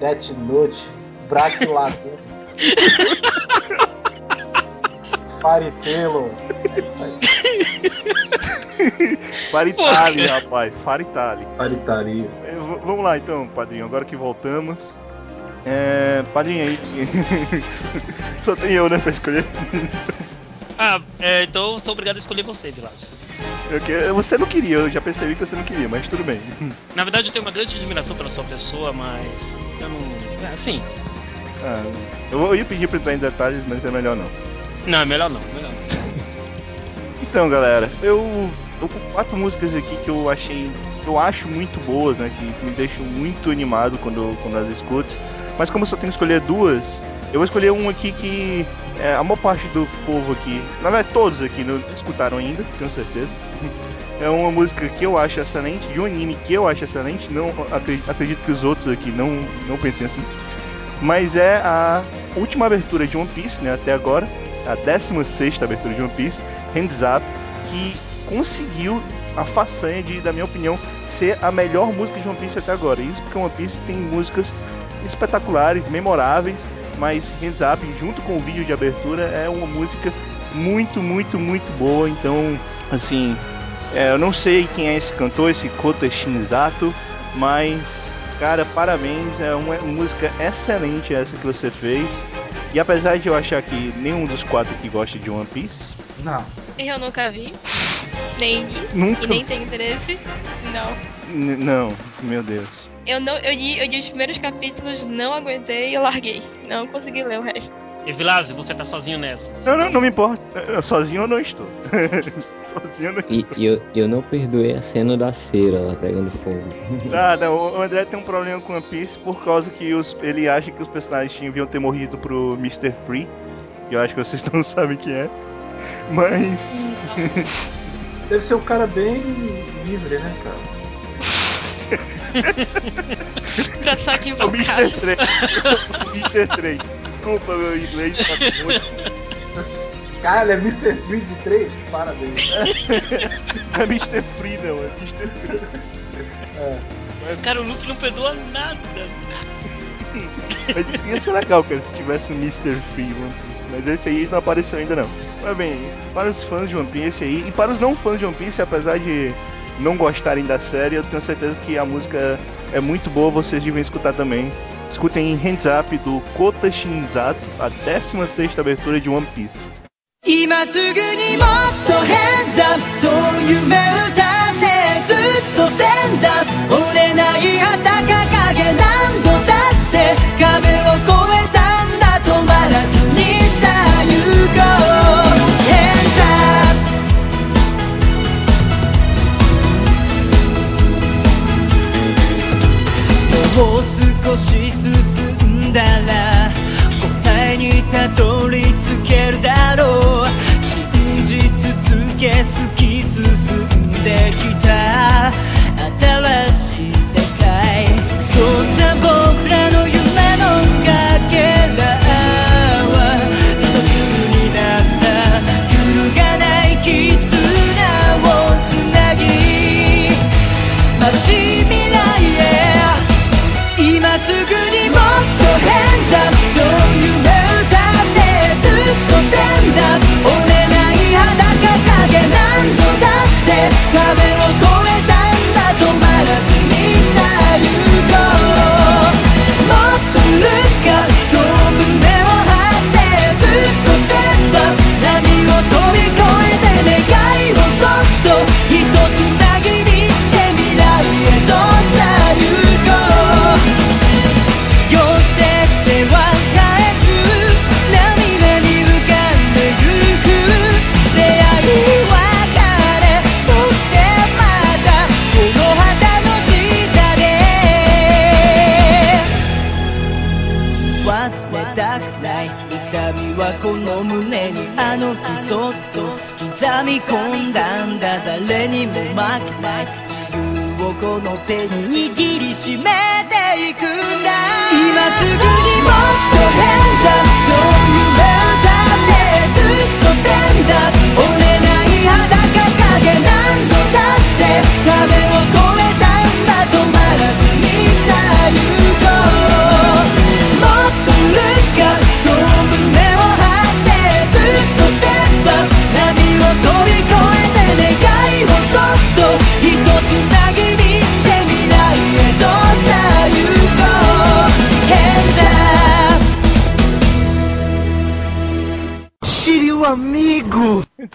Death Note. (laughs) É isso aí. Faritali, rapaz. Faritali. Faritari. É, Vamos lá então, padrinho. Agora que voltamos. É. Padrinho aí. (laughs) Só tem eu, né, pra escolher. Ah, é, então eu sou obrigado a escolher você, que- Você não queria, eu já percebi que você não queria, mas tudo bem. Na verdade, eu tenho uma grande admiração pela sua pessoa, mas eu não. é, Assim, Ah, eu, ia pedir pra entrar em detalhes, mas é melhor não. não, é melhor não, melhor não. (laughs) Então, galera, eu tô com quatro músicas aqui que eu achei, eu acho muito boas, né, que, que me deixam muito animado quando, quando as escuto. Mas como eu só tenho que escolher duas, eu vou escolher uma aqui que é, a maior parte do povo aqui, na verdade todos aqui não escutaram ainda, tenho certeza. (laughs) É uma música que eu acho excelente, de um anime que eu acho excelente, não acre- acredito que os outros aqui não, não pensem assim. Mas é a última abertura de One Piece, né, até agora, a 16 abertura de One Piece, Hands Up, que conseguiu a façanha de, da minha opinião, ser a melhor música de One Piece até agora. Isso porque One Piece tem músicas espetaculares, memoráveis, mas Hands Up, junto com o vídeo de abertura, é uma música muito, muito, muito boa. Então, assim, é, eu não sei quem é esse cantor, esse Kota Shinzato, mas, cara, parabéns, é uma música excelente essa que você fez. E apesar de eu achar que nenhum dos quatro aqui gosta de One Piece, Não. Eu nunca vi. Nem li. Nunca E nem tenho interesse. Não. N- não, meu Deus. Eu não. Eu li, eu li os primeiros capítulos, não aguentei e eu larguei. Não consegui ler o resto. E Vilásio, você tá sozinho nessa. Não, não, não me importa. Eu- Sozinho eu não estou. (laughs) Sozinho eu não E, e eu, eu não perdoei a cena da cera lá pegando fogo. (laughs) Ah, não, o André tem um problema com One Piece por causa que os, ele acha que os personagens deviam ter morrido pro Mr. Free, que eu acho que vocês (laughs) não sabem quem é. Mas. Deve ser um cara bem livre, né, cara? Só de O. Mr. 3. o Mr. 3. Desculpa, meu inglês tá muito. Cara, é Mr. Free de 3? Parabéns. Não é Mr. Free, não, é Mr. 3. Cara, o Luke não perdoa nada. Mas isso ia ser legal, cara, se tivesse um Mr. Free One Piece. Mas esse aí não apareceu ainda não. Mas bem, para os fãs de One Piece aí, e para os não fãs de One Piece, apesar de não gostarem da série, eu tenho certeza que a música é muito boa, vocês devem escutar também. Escutem Hands Up do Kota Shinzato, a 16 abertura de One Piece. 今すぐにもっと hands up そう夢歌ってず 込んだんだ。誰にも負けない。自由をこの手に握りしめ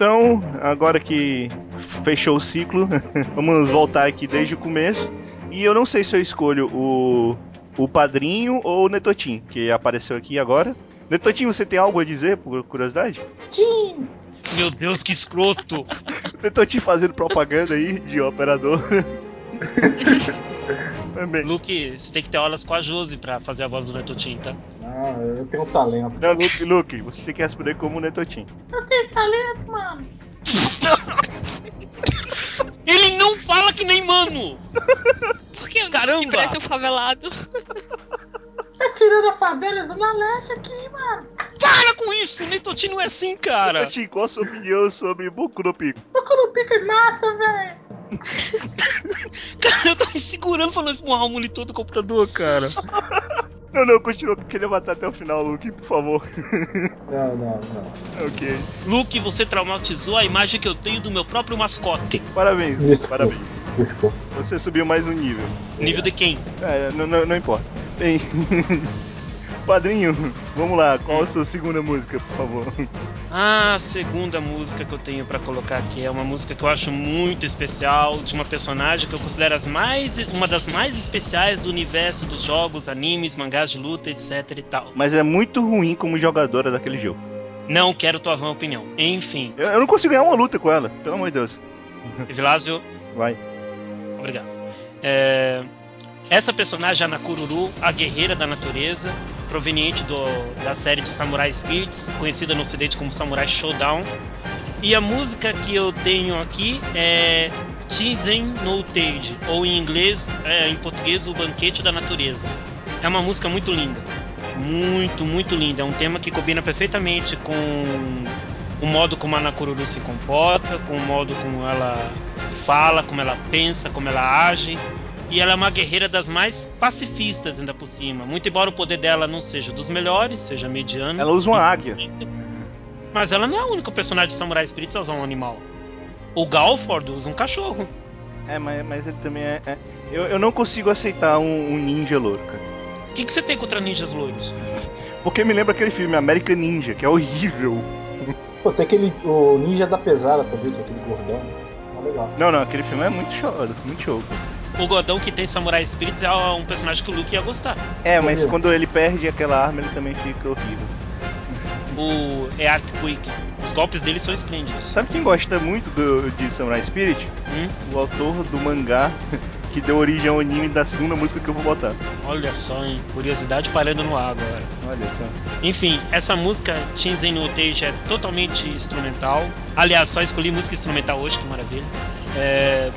Então, agora que fechou o ciclo, (laughs) vamos voltar aqui desde o começo. E eu não sei se eu escolho o, o padrinho ou o Netotin, que apareceu aqui agora. Netotin, você tem algo a dizer, por curiosidade? Meu Deus, que escroto! (laughs) Netotin fazendo propaganda aí de operador. (laughs) Também. Luke, você tem que ter aulas com a Josi pra fazer a voz do Netotin, tá? Ah, eu tenho talento. Não, Luke, Luke, você tem que responder como o Netotin. (laughs) Ele não fala que nem mano! Por que eu Caramba! parece um favelado? Tá tirando a favela Zona Leste aqui, mano. Para com isso! O Netotin não é assim, cara! Netotin, qual a sua opinião sobre Boku no Pico? Boku no Pico é massa, velho. (laughs) Cara, eu tô me segurando pra não esmurrar o monitor do computador, cara. (laughs) Não, não, continua, queria matar até o final, Luke, por favor. (laughs) Não, não, não. ok. Luke, você traumatizou a imagem que eu tenho do meu próprio mascote. Parabéns, Desculpa. parabéns. Desculpa. Você subiu mais um nível. Nível de quem? É, não, não, não importa. Bem. (laughs) Padrinho, vamos lá, qual a sua segunda música, por favor? Ah, a segunda música que eu tenho pra colocar aqui é uma música que eu acho muito especial, de uma personagem que eu considero as mais, uma das mais especiais do universo dos jogos, animes, mangás de luta, etc e tal. Mas é muito ruim como jogadora daquele jogo. Não quero tua vã opinião. Enfim, Eu, eu não consigo ganhar uma luta com ela, pelo amor de Deus. Vilásio, Vai. Obrigado. É, Essa personagem a Nakururu, a guerreira da natureza, proveniente do- da série de Samurai Spirits, conhecida no ocidente como Samurai Showdown. E a música que eu tenho aqui é Tizen no Tage, ou em inglês, é, em português, O Banquete da Natureza. É uma música muito linda. Muito, muito linda. É um tema que combina perfeitamente com o modo como a Nakururu se comporta, com o modo como ela fala, como ela pensa, como ela age. E ela é uma guerreira das mais pacifistas, ainda por cima. Muito embora o poder dela não seja dos melhores, seja mediano. Ela usa uma águia. Mas ela não é a única personagem de Samurai Spirits a usar um animal. O Galford usa um cachorro. É, mas, mas ele também é. é- Eu, eu não consigo aceitar um, um ninja louro, cara. O que, que você tem contra ninjas loiros? (laughs) Porque me lembra aquele filme American Ninja, que é horrível. Pô, tem aquele. O Ninja da Pesada também, que é aquele gordão. Tá legal. Não, não, aquele filme é muito show, muito show. O Godão que tem Samurai Spirits é um personagem que o Luke ia gostar. É, mas quando ele perde aquela arma, ele também fica horrível. O é Earthquake. Os golpes dele são esplêndidos. Sabe quem gosta muito do, de Samurai Spirit? Hum? O autor do mangá (laughs) que deu origem ao anime da segunda música que eu vou botar. Olha só, hein? Curiosidade parando no ar agora. Olha só. Enfim, essa música Shinzen no Teiji é totalmente instrumental. Aliás, só escolhi música instrumental hoje, que maravilha. É,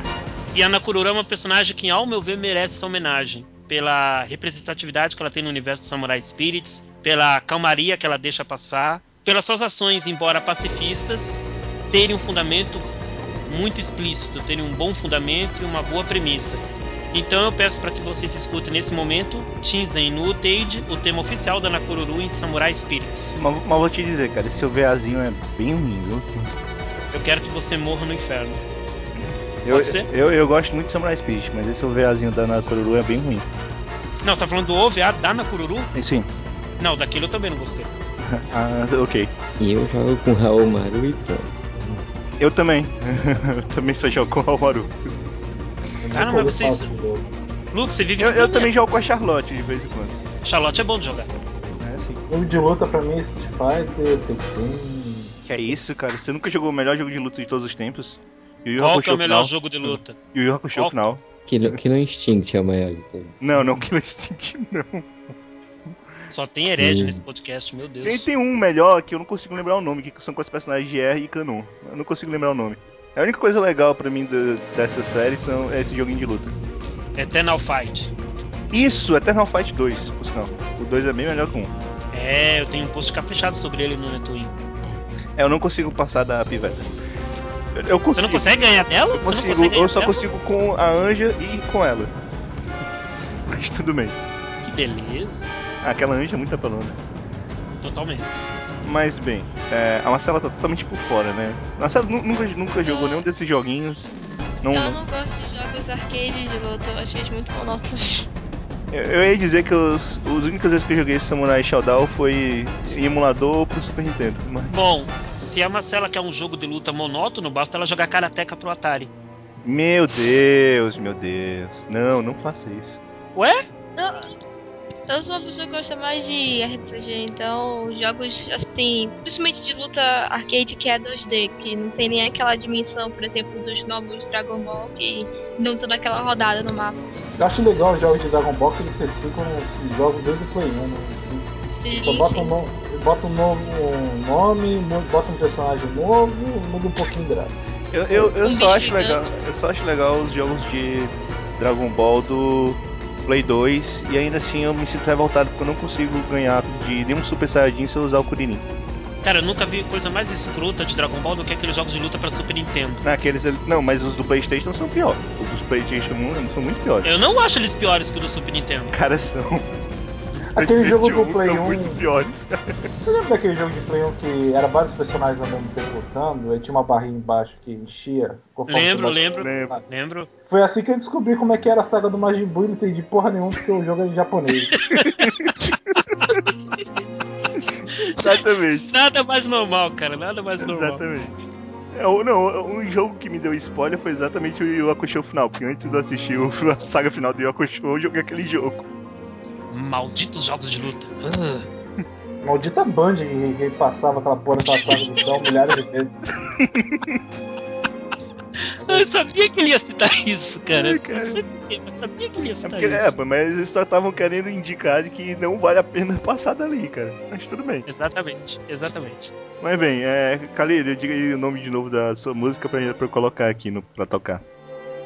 E a Nakurura é uma personagem que, ao meu ver, merece essa homenagem. Pela representatividade que ela tem no universo do Samurai Spirits, pela calmaria que ela deixa passar, pelas suas ações, embora pacifistas, terem um fundamento muito explícito, terem um bom fundamento e uma boa premissa. Então eu peço para que vocês escutem nesse momento Shinzen no Teiji, o tema oficial da Nakururu em Samurai Spirits. Mas, mas vou te dizer, cara, esse OVAzinho é bem ruim, viu? Eu quero que você morra no inferno. Eu, Pode ser? eu, eu gosto muito de Samurai Spirit, mas esse OVAzinho da Nakoruru é bem ruim. Não, você tá falando do OVA da Nakururu? Sim. Não, daquele eu também não gostei. (laughs) Ah, ok. E eu jogo com Raul Maru e pronto. Eu também. (laughs) eu também só jogo com o Almaru. Cara, mas vocês-. Luke, você vive Eu, eu também é? jogo com a Charlotte de vez em quando. Charlotte é bom de jogar. É assim. Jogo de luta pra mim é Street Fighter, Tekken. Que é isso, cara? Você nunca jogou o melhor jogo de luta de todos os tempos? Yu Yu Qual que é o melhor final. jogo de luta? Yu Yu Hakusho Qual? final. Killer, Killer Instinct é o maior de todos. Não, não Killer Instinct, não. Só tem herege Sim. nesse podcast, meu Deus. Tem, tem um melhor que eu não consigo lembrar o nome, que são com os personagens de R e Canon. Eu não consigo lembrar o nome. A única coisa legal pra mim do- dessa série são, é esse joguinho de luta. Eternal Fight. Isso, Eternal Fight 2, por sinal. O 2 é bem melhor que o 1. É, eu tenho um post caprichado sobre ele no Netwin. É, eu não consigo passar da piveta. Eu- Eu Você consigo. não consegue ganhar dela? Eu Você não consigo, eu só dela? consigo com a Anja e com ela. (laughs) Mas tudo bem. Que beleza. Ah, aquela Anja é muito apelona. Totalmente. Mas bem, é, a Marcela tá totalmente por fora, né? A Marcela nu- nunca, nunca jogou nenhum desses joguinhos. Não, eu não. não gosto de jogos arcade de luta, eu acho eles muito monótonos. Eu, eu ia dizer que os, os únicas vezes que eu joguei Samurai Shodown foi em emulador pro Super Nintendo. Mas... Bom, se a Marcela quer um jogo de luta monótono, basta ela jogar Karateka pro Atari. Meu Deus, meu Deus. Não, não faça isso. Ué? Não, eu sou uma pessoa que gosta mais de RPG, então jogos assim, principalmente de luta arcade que é 2D, que não tem nem aquela dimensão, por exemplo, dos novos Dragon Ball que não estão naquela rodada no mapa. Eu acho legal os jogos de Dragon Ball que eles reciclam os jogos desde o Play 1. Né? Sim, Só um, no... bota um novo nome, mu- bota um personagem novo, muda um pouquinho de gráfico. Eu, eu, eu Um só acho gigante. legal. Eu só acho legal os jogos de Dragon Ball do Play 2 e ainda assim eu me sinto revoltado porque eu não consigo ganhar de nenhum Super Saiyajin se eu usar o Kuririn. Cara, eu nunca vi coisa mais escrota de Dragon Ball do que aqueles jogos de luta pra Super Nintendo. Naqueles, não, mas os do Playstation são pior. Os dos Playstation 1 são muito piores. Eu não acho eles piores que o do Super Nintendo. Cara, são. (laughs) Os do Aquele jogo do PlayStation 1 Play são 1. muito piores. Você lembra daquele jogo de Play 1 que era vários personagens ao mesmo tempo lutando? Aí tinha uma barrinha embaixo que enchia? Lembro, lembro, Lembro. lembro. Foi assim que eu descobri como é que era a saga do Majin Buu e não entendi porra nenhuma porque o jogo é em japonês. (laughs) Exatamente. Nada mais normal, cara, nada mais normal. Exatamente. É, o- não, um jogo que me deu spoiler foi exatamente o Yu Hakusho final, porque antes de eu assistir o- a saga final do Yu Hakusho, eu joguei aquele jogo. Malditos jogos de luta. Ah. Maldita Band que que passava aquela porra daquela saga do céu milhares de vezes. (laughs) Eu sabia que ele ia citar isso, cara. Cara. Mas sabia que ele ia É, citar porque, isso. é, mas eles só estavam querendo indicar que não vale a pena (laughs) passar dali, cara. Mas tudo bem. Exatamente, exatamente. Mas bem, é, Khalil, diga aí o nome de novo da sua música pra, pra eu colocar aqui no, pra tocar.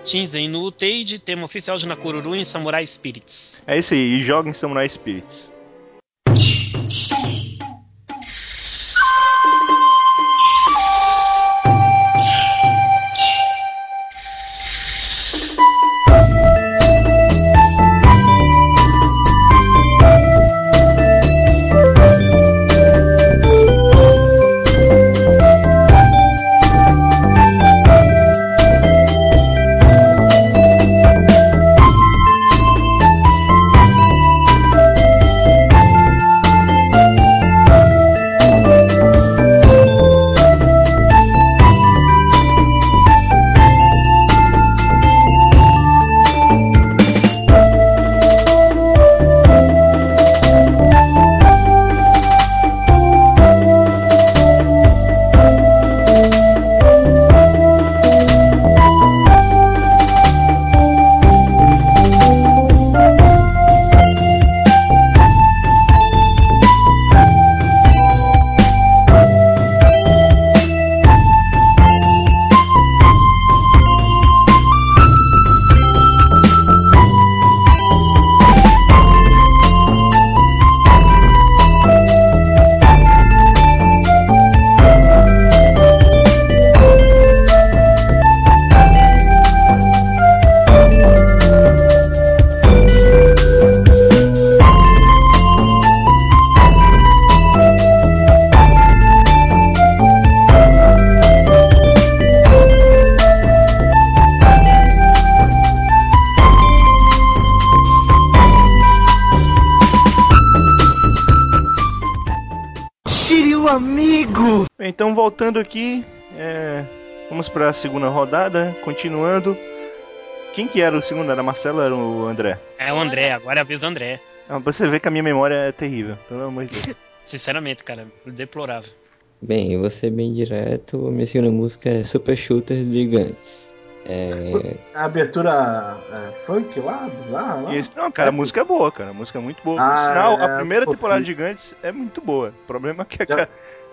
Shinzen no Uteide, tema oficial de Nakururu em Samurai Spirits. É isso aí, e joga em Samurai Spirits. Voltando aqui, é, vamos pra segunda rodada, continuando. Quem que era o segundo? Era Marcelo ou era o André? É o André, agora é a vez do André. Ah, você vê que a minha memória é terrível, pelo amor de Deus. (laughs) Sinceramente, cara, deplorável. Bem, eu vou ser bem direto. A minha segunda música é Super Shooter Gigantes. É, A abertura é, funk lá, bizarra lá. E esse- não, cara, a música é boa, cara. A música é muito boa. Por Ah, sinal, a é, primeira possível. temporada de Gigantes é muito boa. O problema é que a, Já- a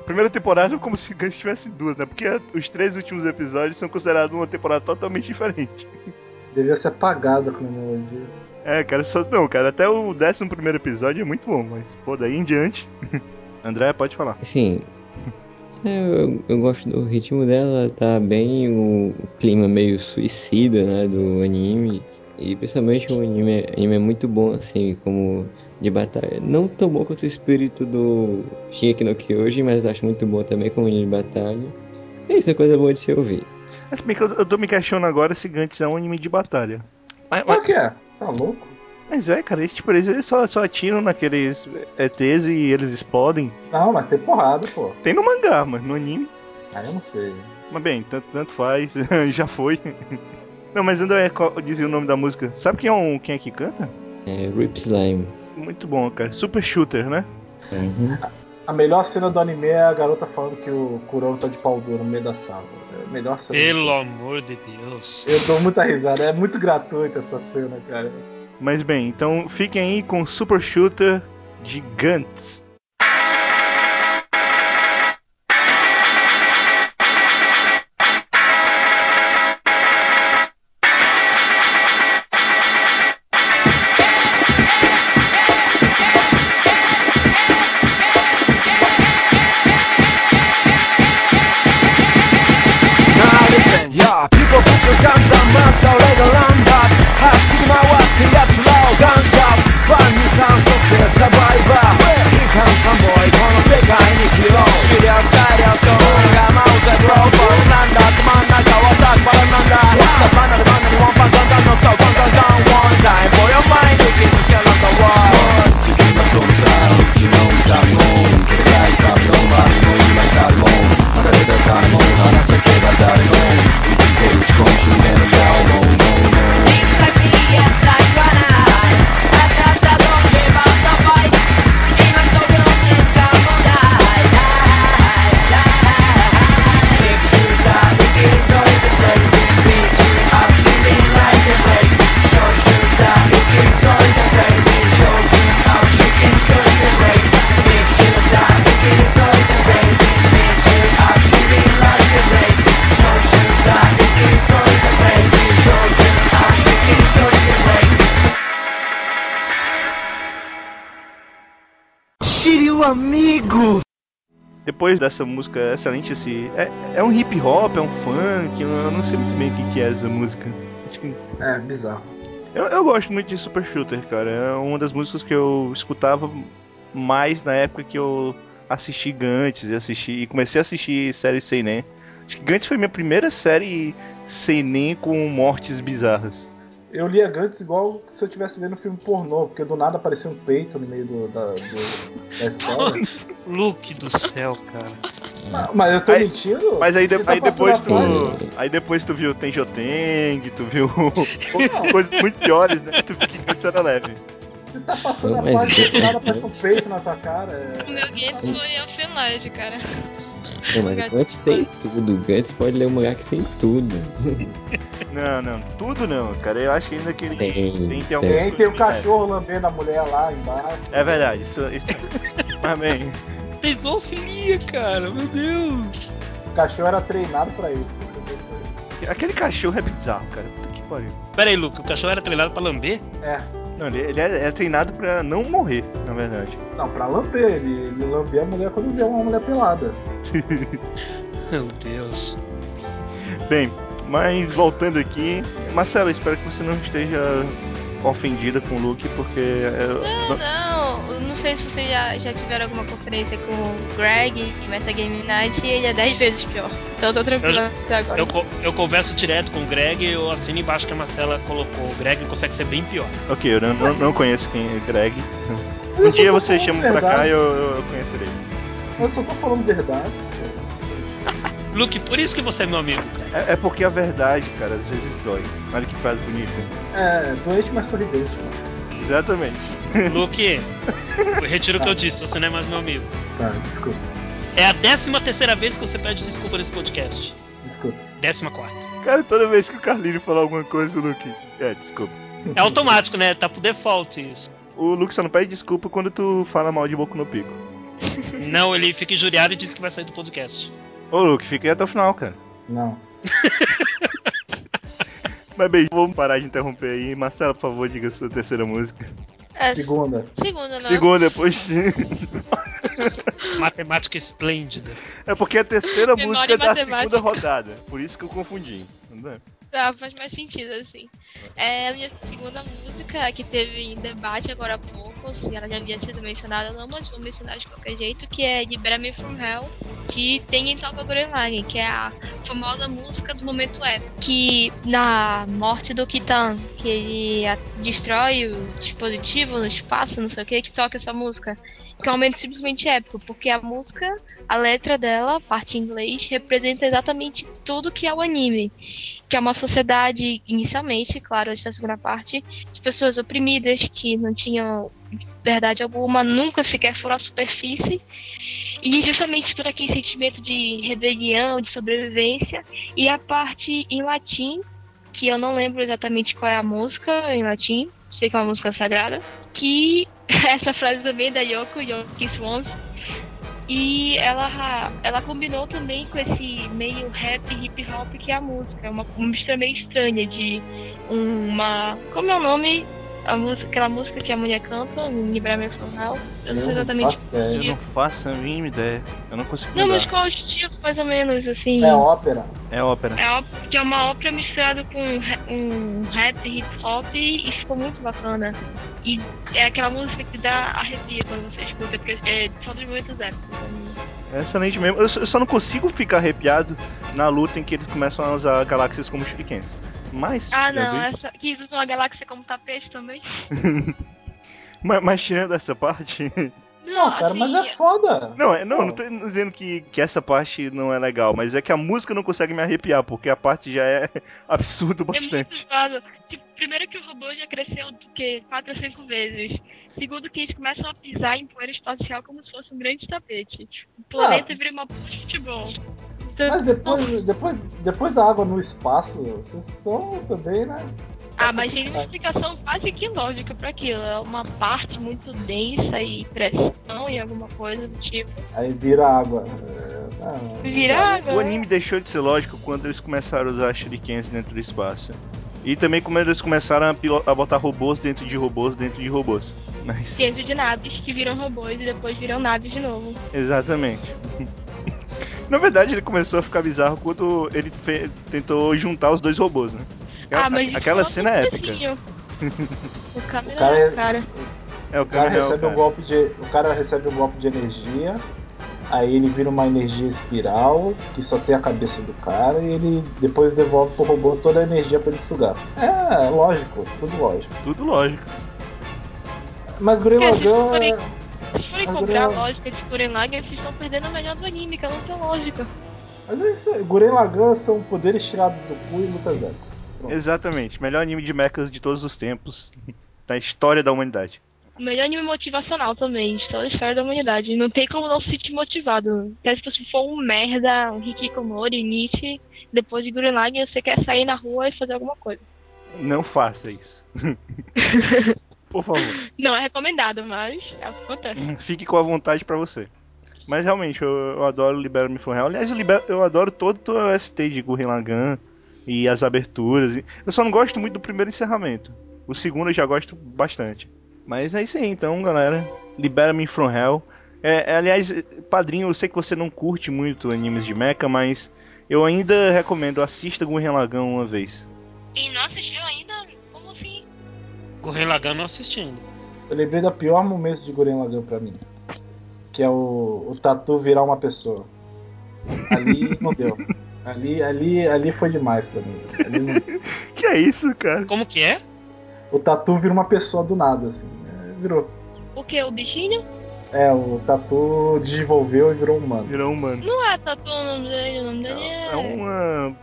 primeira temporada é como se Gigantes tivesse duas, né? Porque os três últimos episódios são considerados uma temporada totalmente diferente. Devia ser apagada com a melodia. É, cara, só. Não, cara, até o décimo primeiro episódio é muito bom, mas, pô, daí em diante. (laughs) André, pode falar. É, eu, eu gosto do ritmo dela, tá bem o, o clima meio suicida, né, do anime. E principalmente o anime, anime é muito bom, assim, como de batalha. Não tão bom quanto o espírito do Shingeki no Kyojin, mas acho muito bom também como anime de batalha. E isso é coisa boa de se ouvir. Mas bem que eu, eu tô me questionando agora se Gantz é um anime de batalha. Mas, mas, que é? Tá louco? mas é, cara, eles, tipo, eles, eles só, só atiram naqueles ETs e eles explodem. Não, mas tem porrada, pô. Tem no mangá, mas no anime. Ah, eu não sei. Mas bem, tanto, tanto faz, (laughs) já foi. Não, mas André, dizia o nome da música. Sabe quem é, um, quem é que canta? É Rip Slime. Muito bom, cara. Super Shooter, né? Uhum. A melhor cena do anime é a garota falando que o Kuroro tá de pau duro no meio da sala. É a melhor cena. Pelo amor de Deus. Eu dou muita risada, é muito gratuita essa cena, cara. Mas bem, então fiquem aí com Super Shooter de Gantz. Depois dessa música excelente, esse. É, é um hip hop, é um funk, eu não sei muito bem o que, que é essa música. Que- É, bizarro. Eu, eu gosto muito de Super Shooter, cara. É uma das músicas que eu escutava mais na época que eu assisti Gantz e assisti e comecei a assistir série Seinen. Acho que Gantz foi minha primeira série Seinen com mortes bizarras. Eu lia Gantz igual se eu estivesse vendo um filme pornô, porque do nada aparecia um peito no meio do, da, do- da história. (laughs) Luke do céu, cara. mas, mas eu tô Aí- mentindo? Mas aí, de- tá aí depois tu. página? Aí depois tu viu Tenjoteng, tu viu (laughs) outras coisas muito piores, né? Tu viu que Gantz era leve. Você tá passando a mas página e do nada aparece um peito na tua cara. O É... meu game foi Elfenlight, cara. Não, mas Gantz tem tudo. Gantz pode ler um mangá que tem tudo. Não, não, tudo não, cara. Eu acho ainda que ele Tem, tem, tem, tem. Tem, tem o cachorro lambendo a mulher lá embaixo. É verdade, isso, isso... Bem, Tem zoofilia, cara. Meu Deus. O cachorro era treinado pra isso. aquele cachorro é bizarro, cara. Puta que pariu. Pera aí, Luke. O cachorro era treinado pra lamber? É. Não, ele, ele é, é treinado pra não morrer, na verdade. Não, pra lamber. Ele, ele lambia a mulher quando vê uma mulher pelada. (laughs) Meu Deus. Bem, mas voltando aqui, Marcelo, espero que você não esteja ofendida com o Luke, porque eu- Não, não, não sei se vocês já, já tiveram alguma conferência com o Greg, Meta Game Night, e ele é 10 vezes pior. Então eu tô tranquila até agora. Eu, eu converso direto com o Greg e eu assino embaixo que a Marcela colocou. O Greg consegue ser bem pior. ok, eu não, não- não conheço quem é Greg. Eu Um dia você chama pra cá e eu, eu conhecerei. Eu só tô falando verdade. Luke, por isso que você é meu amigo, cara. É, é porque a verdade, cara, às vezes dói. Olha que frase bonita. É, doente, mas sorridente. Exatamente. Luke, eu retiro o que eu disse, você não é mais meu amigo. Tá, desculpa. É a décima terceira vez que você pede desculpa nesse podcast. Desculpa. Décima quarta. Cara, toda vez que o Carlinho fala alguma coisa, o Luke. É, desculpa. É automático, né? Tá por default isso. O Luke só não pede desculpa quando tu fala mal de Boku no Pico. Não, ele fica injuriado e diz que vai sair do podcast. Ô, Luke, fica aí até o final, cara. Não. (laughs) Mas bem, vamos parar de interromper aí. Marcelo, por favor, diga a sua terceira música. É, Segunda. segunda, não. Segunda, depois. (laughs) matemática esplêndida. É porque é a terceira Memória música e da matemática. segunda rodada. Por isso que eu confundi. entendeu? Tá, faz mais sentido, assim. É a minha segunda música que teve debate agora há pouco, se ela já havia sido mencionada ou não, mas vou mencionar de qualquer jeito, que é Libera Me From Hell, que tem em Gurren Lagann, que é a famosa música do momento épico, que na morte do Kitan, que ele destrói o dispositivo no espaço, não sei o que, que toca essa música. Que é um momento simplesmente épico, porque a música, a letra dela, parte em inglês, representa exatamente tudo que é o anime que é uma sociedade, inicialmente, claro, esta segunda parte, de pessoas oprimidas que não tinham verdade alguma, nunca sequer foram à superfície. E justamente todo aquele sentimento de rebelião, de sobrevivência. E a parte em latim, que eu não lembro exatamente qual é a música em latim, sei que é uma música sagrada, que (laughs) essa frase também é da Yoko, Yoko Swans, e ela, ela combinou também com esse meio rap hip hop que é a música. É uma, uma mistura meio estranha de uma. Como é o nome? A música, aquela música que a mulher canta, em Libra From Hell. Eu não sei exatamente. faço ideia. Eu não faço a mínima ideia. Eu não consigo Não, mas lembrar. qual é o estilo, mais ou menos, assim? É ópera. É ópera. É ópera, que é uma ópera misturada com um um rap hip hop e ficou muito bacana. E é aquela música que dá arrepio quando você escuta, porque é só dos momentos épicos. É excelente mesmo. Eu só, eu só não consigo ficar arrepiado na luta em que eles começam a usar galáxias como shurikens. Mas, Ah, não, isso. essa, que usam a galáxia como tapete também. (laughs) Mas, mas tirando essa parte. Não, cara, assim, mas é foda. Não, é- não, Pô. não tô dizendo que, que essa parte não é legal, mas é que a música não consegue me arrepiar, porque a parte já é (laughs) absurdo É muito bastante. pesado. Tipo, primeiro que o robô já cresceu do que 4 a 5 vezes. Segundo que eles começam a pisar em poeira espacial como se fosse um grande tapete. O planeta Ah. vira uma pista de futebol. Então, Mas depois, depois, depois da água no espaço, vocês estão também, né? Ah, mas tem uma explicação quase que lógica pra aquilo. É uma parte muito densa e pressão e alguma coisa do tipo. Aí vira água. Não, Vira água. O anime deixou de ser lógico quando eles começaram a usar shurikens dentro do espaço. E também quando eles começaram a, pilo- a botar robôs dentro de robôs dentro de robôs. Mas. Ciência de naves que viram robôs e depois viram naves de novo. Exatamente. (laughs) Na verdade, ele começou a ficar bizarro quando ele fe- tentou juntar os dois robôs, né? Aquela, ah, mas aquela foi cena é épica. O cara, O cara é- cara. É, o O cara Gabriel, recebe cara. um golpe de. O cara recebe um golpe de energia. Aí ele vira uma energia espiral, que só tem a cabeça do cara, e ele depois devolve pro robô toda a energia pra ele sugar. É, lógico, tudo lógico. Tudo lógico. Mas Gurren É, se Lagann forem- é... Forem comprar a lógica de Gurren Lagann, vocês estão perdendo o melhor do anime, que não tem lógica. Mas é isso aí. Gurren Lagann são poderes tirados do cu e lutas épicas. Pronto. Exatamente. Melhor anime de mechas de todos os tempos. (laughs) Da história da humanidade. O melhor anime motivacional também, de toda a história da humanidade. Não tem como não se sentir motivado. Até se você for um merda, um Hikikomori, Nietzsche, depois de Gurren Lagann, você quer sair na rua e fazer alguma coisa. Não faça isso. (laughs) Por favor. Não é recomendado, mas é o que acontece. Fique com a vontade pra você. Mas realmente, eu, eu adoro Libera Me From Hell. Aliás, eu, libero- eu adoro todo o ST de Gurren Lagann e as aberturas. Eu só não gosto muito do primeiro encerramento. O segundo eu já gosto bastante. Mas é isso aí, então, galera. Libera Me From Hell. É, é, aliás, padrinho, eu sei que você não curte muito animes de mecha, mas eu ainda recomendo, assista Gurren Lagann uma vez. E não assistiu ainda? Como assim? Gurren Lagann não assistindo. Eu lembrei da pior momento de Gurren Lagann pra mim. Que é o, o Tatu virar uma pessoa. Ali não deu. (laughs) Ali, ali, ali foi demais pra mim. Não- Que é isso, cara? Como que é? o Tatu vira uma pessoa do nada, assim. É, virou. O que? O bichinho? É, o Tatu desenvolveu e virou humano. Virou humano. Não é Tatu o nome dele, o nome dele é. É uma.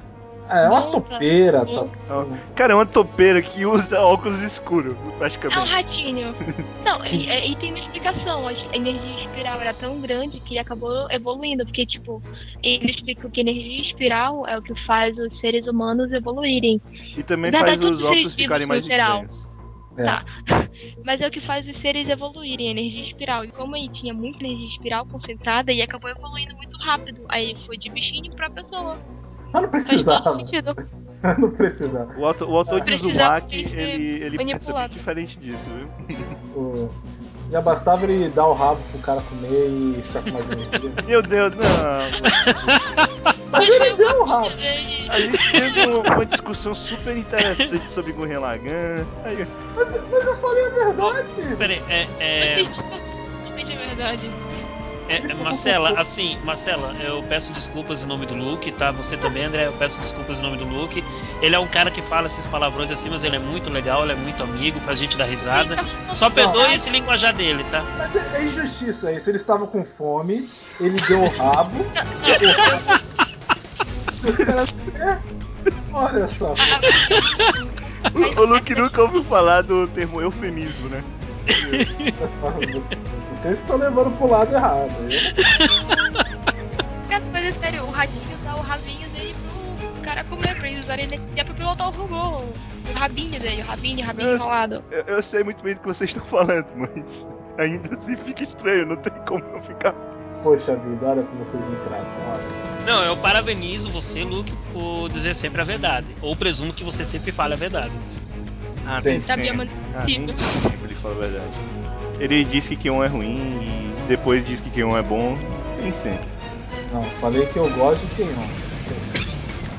É, é uma Não, topeira. Tatu. Tatu. Cara, é uma topeira que usa óculos escuros, É um praticamente. ratinho. (laughs) Não, e, é, e tem uma explicação. A energia espiral era tão grande que acabou evoluindo. Porque, tipo, ele explica que energia espiral é o que faz os seres humanos evoluírem. E também Na faz verdade, os óculos ficarem mais geral. estranhos. É. Tá. (laughs) Mas é o que faz os seres evoluírem, a energia espiral. E como ele tinha muita energia espiral concentrada, ele acabou evoluindo muito rápido. Aí ele foi de bichinho pra pessoa. Mas não precisava. sentido. (laughs) não precisava. O autor, o autor de Uzumaki, ele, ele pensa bem manipulado. diferente disso, viu? O, Já bastava ele dar o rabo pro cara comer e ficar com mais energia. (laughs) Meu Deus, não. (laughs) Mas ele deu o rabo. A gente teve uma, uma discussão super interessante sobre Gurren Lagann. Aí, Mas, mas eu falei a verdade. Peraí, é, é, Mas totalmente é verdade. É, é, Marcela, assim, Marcela, eu peço desculpas em nome do Luke, tá? Você também, André, eu peço desculpas em nome do Luke. Ele é um cara que fala esses palavrões assim, mas ele é muito legal, ele é muito amigo, faz gente dar risada. Só perdoe esse linguajar dele, tá? Mas é, é injustiça isso. Eles estavam com fome, ele deu o rabo. É, (laughs) Olha só. o, o Luke nunca ouviu falar do termo eufemismo, né? Vocês estão levando pro lado errado. Eu- (laughs) Cara, mas é sério, o radinho dá o rabinho dele pro cara comer, pra eles usarem energia pra pilotar o robô. O rabinho dele, o rabinho, o rabinho Eu- enrolado. Eu, eu sei muito bem do que vocês estão falando, mas (laughs) ainda assim fica estranho, não tem como não ficar. Poxa vida, olha como vocês me tratam. Olha. Não, eu parabenizo você, Luke, por dizer sempre a verdade. Ou presumo que você sempre fala a verdade. Ah, nem Sabia sempre. manter Ah, nem sempre ele fala a verdade. Ele disse que K1 é ruim e depois diz que K1 é bom. Nem sempre. Não, falei que eu gosto de quem não.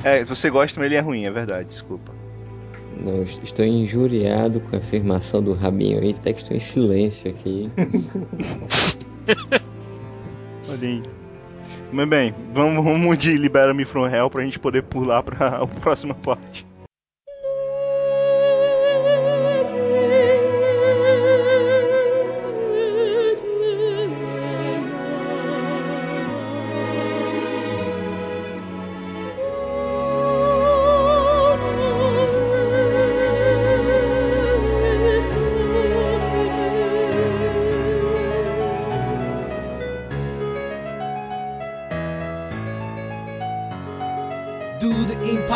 É, você gosta, mas ele é ruim, é verdade, desculpa. Não, estou injuriado com a afirmação do rabinho aí, até que estou em silêncio aqui. (laughs) Olha aí. Mas bem, vamos, vamos de Libera Me From Hell pra gente poder pular pra (laughs) a próxima parte.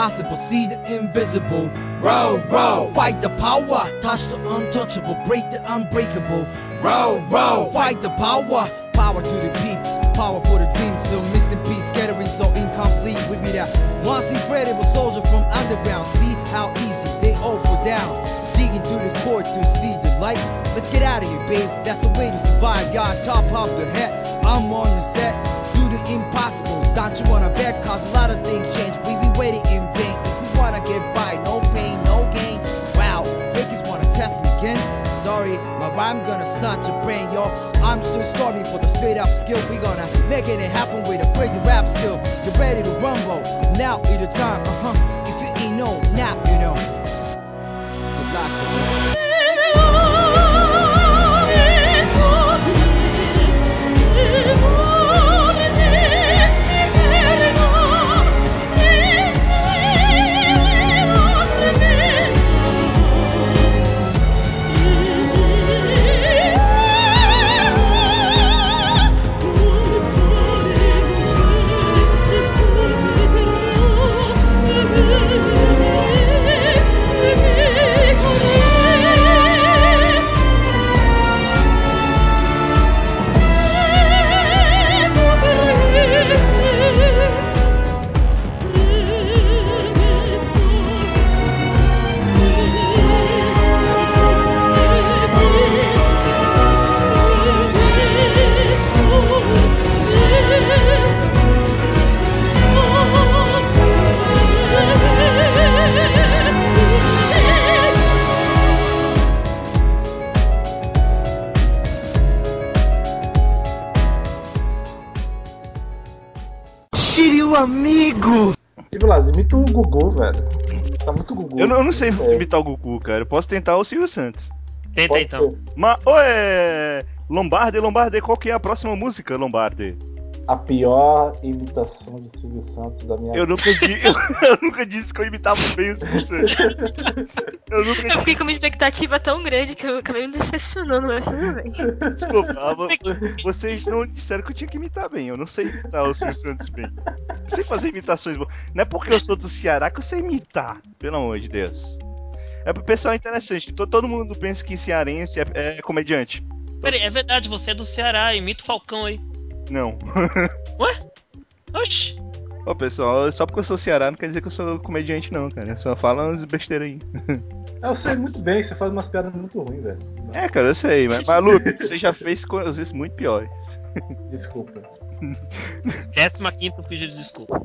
Impossible, see the invisible. Row, row, fight the power, touch the untouchable, break the unbreakable. Row, row, fight the power, power to the peeps, power for the dreams. Still missing piece, scattering so incomplete. We be that once incredible soldier from underground. See how easy they all fall down. Digging through the core to see the light. Let's get out of here, babe. That's the way to survive. Y'all top of the hat. I'm on the set. Impossible. Don't you wanna bet? Cause a lot of things change. We be waiting in vain. If we wanna get by, no pain, no gain. Wow, fakers wanna test me again. Sorry, my rhyme's gonna snatch your brain, yo. I'm still starving for the straight up skill. We gonna make it happen with a crazy rap skill. You ready to rumble? Now is the time, uh huh. If you ain't know, now you know. Good luck. E imita o Gugu, velho. Tá muito Gugu. Eu não, eu não sei É, imitar o Goku, cara. Eu posso tentar o Silvio Santos. Tenta pode então. ser. Mas, oi! Lombardi, Lombardi, qual que é a próxima música, Lombardi? A pior imitação de Silvio Santos da minha Eu nunca, di- (laughs) eu, nunca disse que eu imitava bem o Silvio Santos. Eu nunca Eu fiquei disse. com uma expectativa tão grande que eu acabei me decepcionando, mas tudo bem. Desculpa, ah, vo- vocês não disseram que eu tinha que imitar bem. Eu não sei imitar o Silvio Santos bem. Eu sei fazer imitações boas. Não é porque eu sou do Ceará que eu sei imitar, pelo amor de Deus. É pro pessoal interessante. to- Todo mundo pensa que cearense é, é comediante. Peraí, é verdade, você é do Ceará, imita o Falcão aí. Não. (laughs) Oxi! Ô pessoal, só porque eu sou Ceará não quer dizer que eu sou comediante, não, cara. Eu só falo umas besteiras aí. (laughs) Eu sei muito bem, você faz umas piadas muito ruins, velho. É, cara, eu sei, mas, mas Luke, você já fez coisas muito piores. (laughs) Desculpa. 15 pedido de desculpa.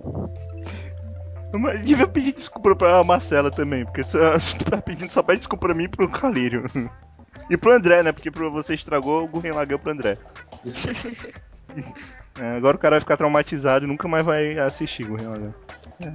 Mas devia pedir desculpa pra Marcela também, porque tu, tu tá pedindo só pede desculpa pra mim e pro Calírio. E pro André, né? Porque você estragou o Gurren Lagann pro André. É, agora o cara vai ficar traumatizado e nunca mais vai assistir Gurren Lagann. É.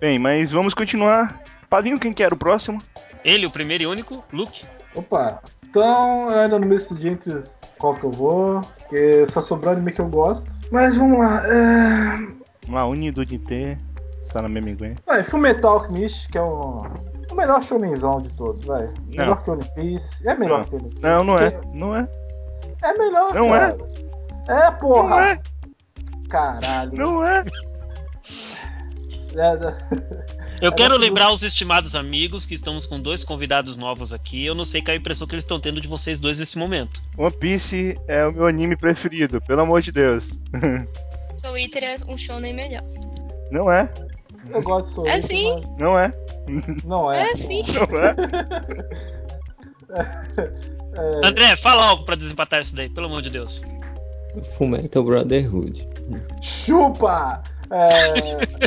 Bem, mas vamos continuar. Padrinho, quem que era o próximo? Ele, o primeiro e único, Luke. Opa, então eu ainda não me decidi entre qual que eu vou, porque só sobrou anime que eu gosto. Mas vamos lá, é... Vamos lá, Unido de T, Saname Miguel. Vai, Fullmetal Alchemist, que é o, o melhor shonenzão de todos, vai. Melhor que One Piece, é melhor Não. que One Piece. Não, não é. Não é. É melhor, Não cara. É, porra. Não é. Caralho. Não é. É, é. Eu É quero lembrar aos estimados amigos que estamos com dois convidados novos aqui. Eu não sei qual é a impressão que eles estão tendo de vocês dois nesse momento. One Piece é o meu anime preferido, pelo amor de Deus. (laughs) Eater é um shonen melhor. Não é. Eu gosto de Soul É sim. mas Não é. Não é. É sim. Não (laughs) é. É, André, fala algo pra desempatar isso daí, pelo amor de Deus. Fullmetal Brotherhood. Chupa! É,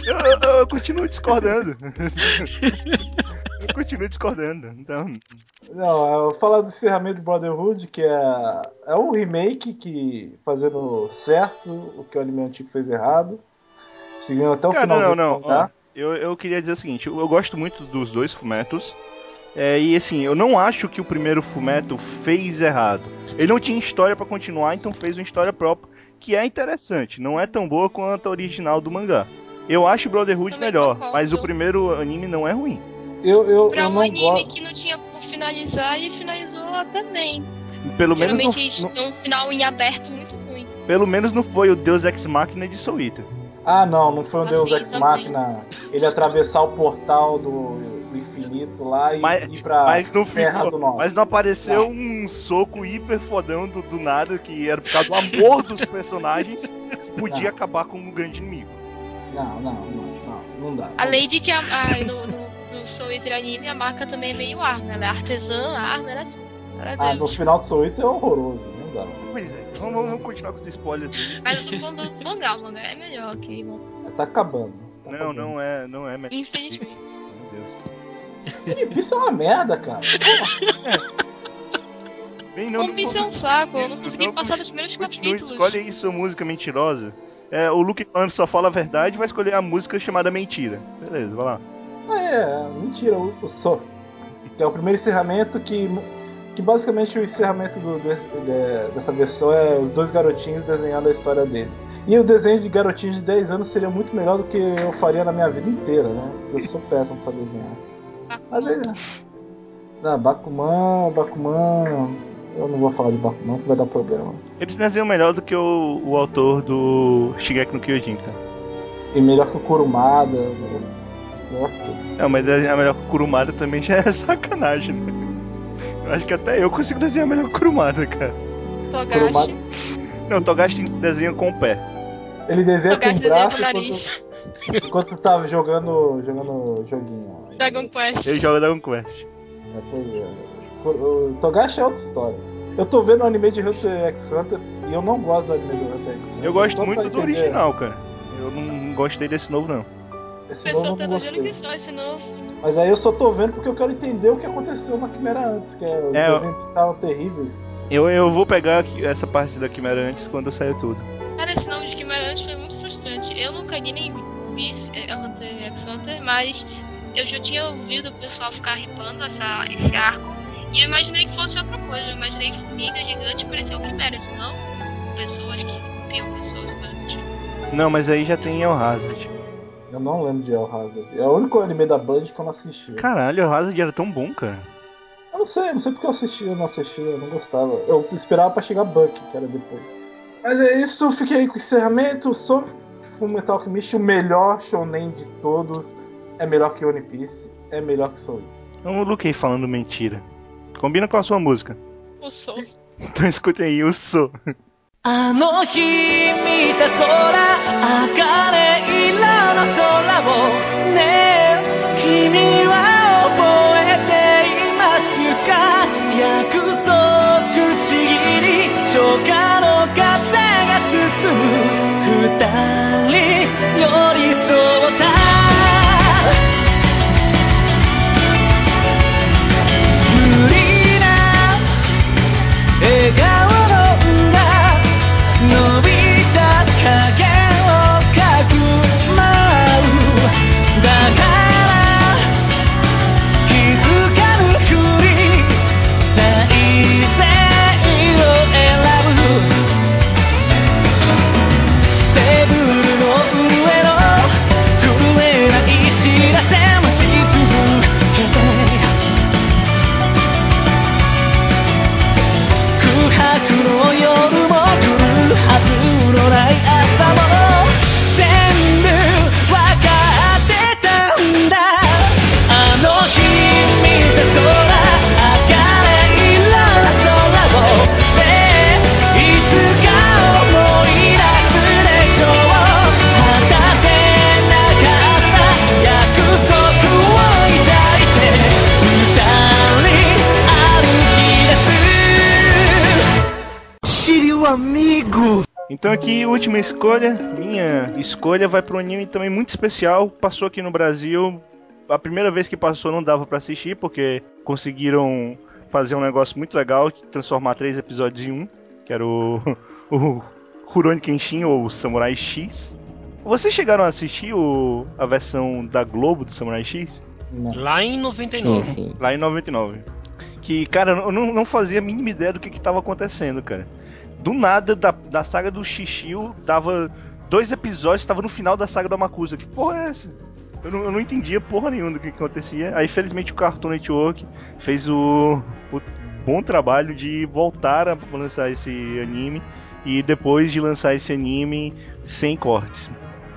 Eu, eu- eu continuo discordando. (laughs) eu continuo discordando. Então, não, eu falar do encerramento de Brotherhood, que é, é um remake que fazendo certo o que o anime antigo fez errado. Seguindo até o cara, final não, do não. ó, eu, eu queria dizer o seguinte: eu, eu gosto muito dos dois Fumetos. É, e assim, eu não acho que o primeiro Fumeto fez errado. Ele não tinha história pra continuar, então fez uma história própria, que é interessante. Não é tão boa quanto a original do mangá. Eu acho Brotherhood Também melhor, concordo. mas o primeiro anime não é ruim. Eu, eu, Pra eu um não anime gosto. que não tinha como finalizar, ele finalizou até bem. Pelo menos, não, não- um final em aberto muito ruim. pelo menos não foi o Deus Ex Machina de Soul Eater. Ah, não, não foi um Ah, Deus Ex também. Machina. Ele atravessar o portal do, do infinito lá e Mas- ir pra Mas não, Terra ficou, do Norte. mas não apareceu um soco hiper fodão do, do nada, que era por causa do amor dos personagens, que podia Não. acabar com um grande inimigo. Não, não, não, não, não dá. Além de que a, a- no, no, no Soul Eater anime a marca também é meio arma. Ela é artesã, a arma era tudo. Para Ah, no final do Soul Eater é horroroso, não dá. Pois é, vamos, vamos continuar com os spoilers. Mas eu tô falando do mangá, o mangá é melhor que. Tá acabando. Tá Não, acabando. não é, não é melhor. Infelizmente. Meu Deus. Piece é uma merda, cara. Vem, não, One não Piece é um saco, eu não isso, consegui não, passar dos primeiros Continue, capítulos. escolhe aí sua música mentirosa. É, o Luke falando só fala a verdade vai escolher a música chamada Mentira. Beleza, vai lá. Ah, é, mentira, o, o. Que é o primeiro encerramento que. Que basicamente o encerramento do- de- de- dessa versão é os dois garotinhos desenhando a história deles. E o desenho de garotinhos de 10 anos seria muito melhor do que eu faria na minha vida inteira, né? Eu sou péssimo pra desenhar. Mas é. Ah, Bakuman, Bakuman. Eu não vou falar de Bakuman que vai dar problema. Eles desenham melhor do que o, o autor do Shigeki no Kyojin, cara. E melhor que o Kurumada. Melhor que tudo. Não, mas desenhar melhor que o Kurumada também já é (laughs) sacanagem, né? Eu acho que até eu consigo desenhar melhor que o Kurumada, cara. Kurumada. Togashi. Não, o Togashi desenha com o pé. Ele desenha com Togashi o desenha braço com o enquanto, nariz. enquanto tu tava jogando, jogando joguinho. Dragon Quest. Ele joga Dragon Quest. É, pois é. O Togashi é outra história. Eu tô vendo o anime de Hunter x Hunter e eu não gosto do anime do Hunter x Hunter. Eu gosto muito do original, cara. Eu não gostei desse novo, não. Esse O novo tá não gostei. que só esse novo. Mas aí eu só tô vendo porque eu quero entender o que aconteceu na Quimera antes, que é, os É, desenhos estavam terríveis. Eu, eu vou pegar essa parte da Quimera antes quando sair tudo. Cara, esse nome de Quimera antes foi muito frustrante. Eu nunca li nem vi Hunter x Hunter, mas eu já tinha ouvido o pessoal ficar ripando essa, esse arco. E eu imaginei que fosse outra coisa. Eu imaginei que formiga gigante parecia o Quimera, senão pessoas que copiam pessoas, coisa do tipo. Não, mas aí já tem El Hazard. Eu não lembro de El Hazard. É o único anime da Band que eu não assisti. Caralho, El Hazard era tão bom, cara. Eu não sei, não sei porque eu assisti, eu não assisti, eu não gostava. Eu esperava pra chegar Buck, que era depois. Mas é isso, fiquei aí com o encerramento. Sou Fullmetal Alchemist, o melhor shonen de todos é melhor que One Piece, é melhor que Soul. o Luquei falando mentira. Combina com a sua música. O Sou. (laughs) Então escutem aí, o Sou. あの日見た空赤レイラの空をねえ君は覚えていますか約束ちぎり初夏の風が包む二人 Então aqui, última escolha. Minha escolha vai para um anime também muito especial. Passou aqui no Brasil. A primeira vez que passou não dava para assistir, porque conseguiram fazer um negócio muito legal, transformar três episódios em um, que era o, (laughs) o Rurouni Kenshin ou Samurai X. Vocês chegaram a assistir o, a versão da Globo do Samurai X? Não. Lá em Sim, 99. sim. Lá em 99. Que, cara, eu não, não fazia a mínima ideia do que, que tava acontecendo, cara. Do nada, da, da saga do Shishio, dava dois episódios, tava no final da saga do Amakusa. Que porra é essa? Eu não, eu não entendia porra nenhuma do que, que acontecia. Aí, felizmente, o Cartoon Network fez o, o bom trabalho de voltar a lançar esse anime. E depois de lançar esse anime sem cortes.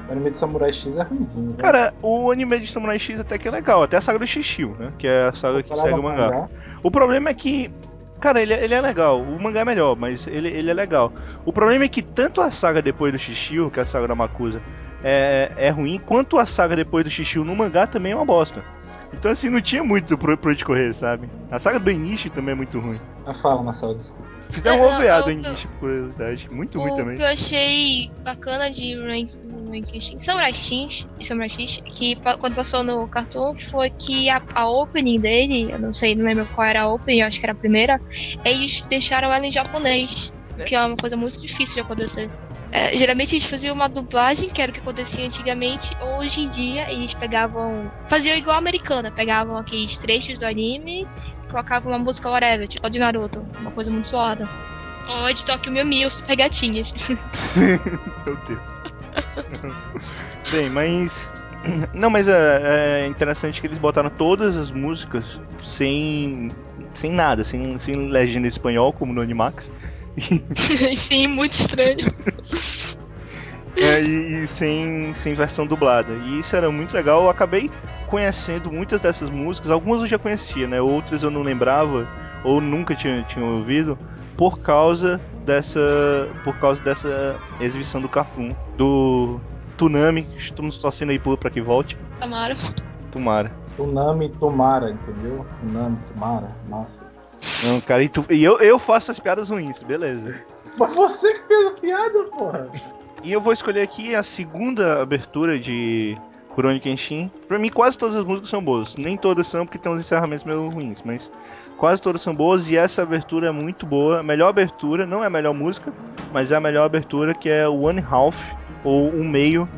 O anime de Samurai X é ruimzinho. né? Cara, o anime de Samurai X até que é legal, até a saga do Shishio, né? Que é a saga que segue o ao mangá. O problema é que. Cara, ele, ele é legal. O mangá é melhor, mas ele, ele é legal. O problema é que tanto a saga depois do Shishio, que é a saga da Makusa, é, é ruim, quanto a saga depois do Shishio no mangá também é uma bosta. Então, assim, não tinha muito pra, pra onde correr, sabe? A saga do Inishi também é muito ruim. Ah, fala, Marcelo, desculpa. Fizeram um É, OVA do Inishi, por curiosidade. Muito ruim o também. que eu achei bacana de Rank- Ranking Samurai X, Samurai X, que quando passou no Cartoon foi que a, a opening dele, eu não sei, não lembro qual era a opening, eu acho que era a primeira, eles deixaram ela em japonês, que é uma coisa muito difícil de acontecer. É, geralmente eles faziam uma dublagem, que era o que acontecia antigamente, hoje em dia eles pegavam. faziam igual a americana, pegavam aqueles trechos do anime colocavam uma música whatever, tipo de Naruto, uma coisa muito suada. Ou de Tokyo Mew Mew, super gatinhas. (laughs) Meu Deus. (laughs) Bem, mas. Não, mas é, é interessante que eles botaram todas as músicas sem. sem nada, sem, sem legenda em espanhol, como no Animax. (laughs) Sim, muito estranho. É, e, e sem, sem versão dublada. E isso era muito legal. Eu acabei conhecendo muitas dessas músicas. Algumas eu já conhecia, né? Outras eu não lembrava ou nunca tinha, tinha ouvido por causa dessa por causa dessa exibição do Cartoon do Tunami. Estamos torcendo aí por- pra que volte. Tomara. Tomara. Tunami Tomara, entendeu? Tunami Tomara, nossa. Não, cara, e, tu- e eu, eu faço as piadas ruins, beleza. Mas você que fez a piada, porra! E eu vou escolher aqui a segunda abertura de Rurouni Kenshin. Pra mim, quase todas as músicas são boas. Nem todas são, porque tem uns encerramentos meio ruins, mas quase todas são boas e essa abertura é muito boa. A melhor abertura, não é a melhor música, mas é a melhor abertura, que é One Half, ou Um Meio.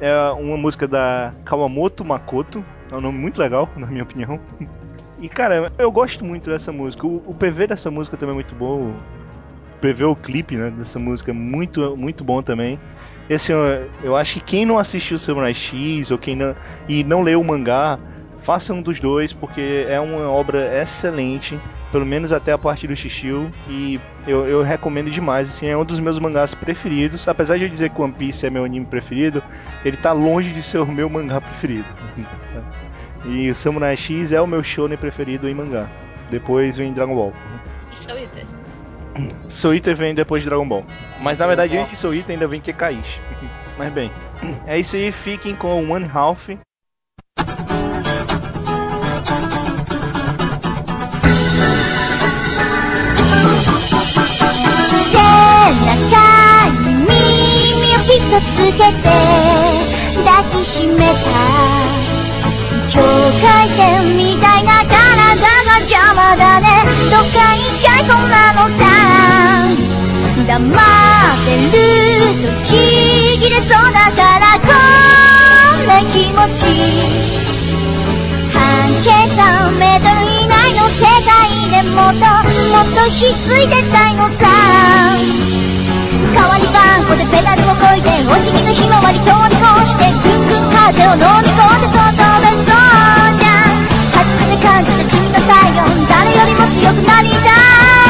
É uma música da Kawamoto Makoto. É um nome muito legal, na minha opinião. (laughs) E, cara, eu gosto muito dessa música. O, o PV dessa música também é muito bom. O PV, o clipe né, dessa música é muito, muito bom também. Assim, eu, acho que quem não assistiu Samurai X ou quem não, e não leu o mangá, faça um dos dois, porque é uma obra excelente, pelo menos até a parte do Shishio, e eu, eu recomendo demais, assim, é um dos meus mangás preferidos, apesar de eu dizer que One Piece é meu anime preferido, ele tá longe de ser o meu mangá preferido. (laughs) e o Samurai X é o meu shonen preferido em mangá. Depois vem Dragon Ball. Isso é. Soul Eater vem depois de Dragon Ball. Mas na verdade, antes de Soul Eater ainda vem Kekaishi. (laughs) Mas bem, é isso aí. Fiquem com One Half. 背中に耳をピッとつけて抱きしめた境界線みたいな体が 邪魔だね。どっか行っちゃいそうなのさ。黙ってるとちぎれそうだからこれ気持ち。半径3メートル以内の世界でもっともっとひっついてたいのさ。代わり番号でペダルをこいでお辞儀のひまわり通り越してぐんぐん風を飲み込んでそう飛べそうじゃん。初めて感じた君の体温誰よりも強くなりたい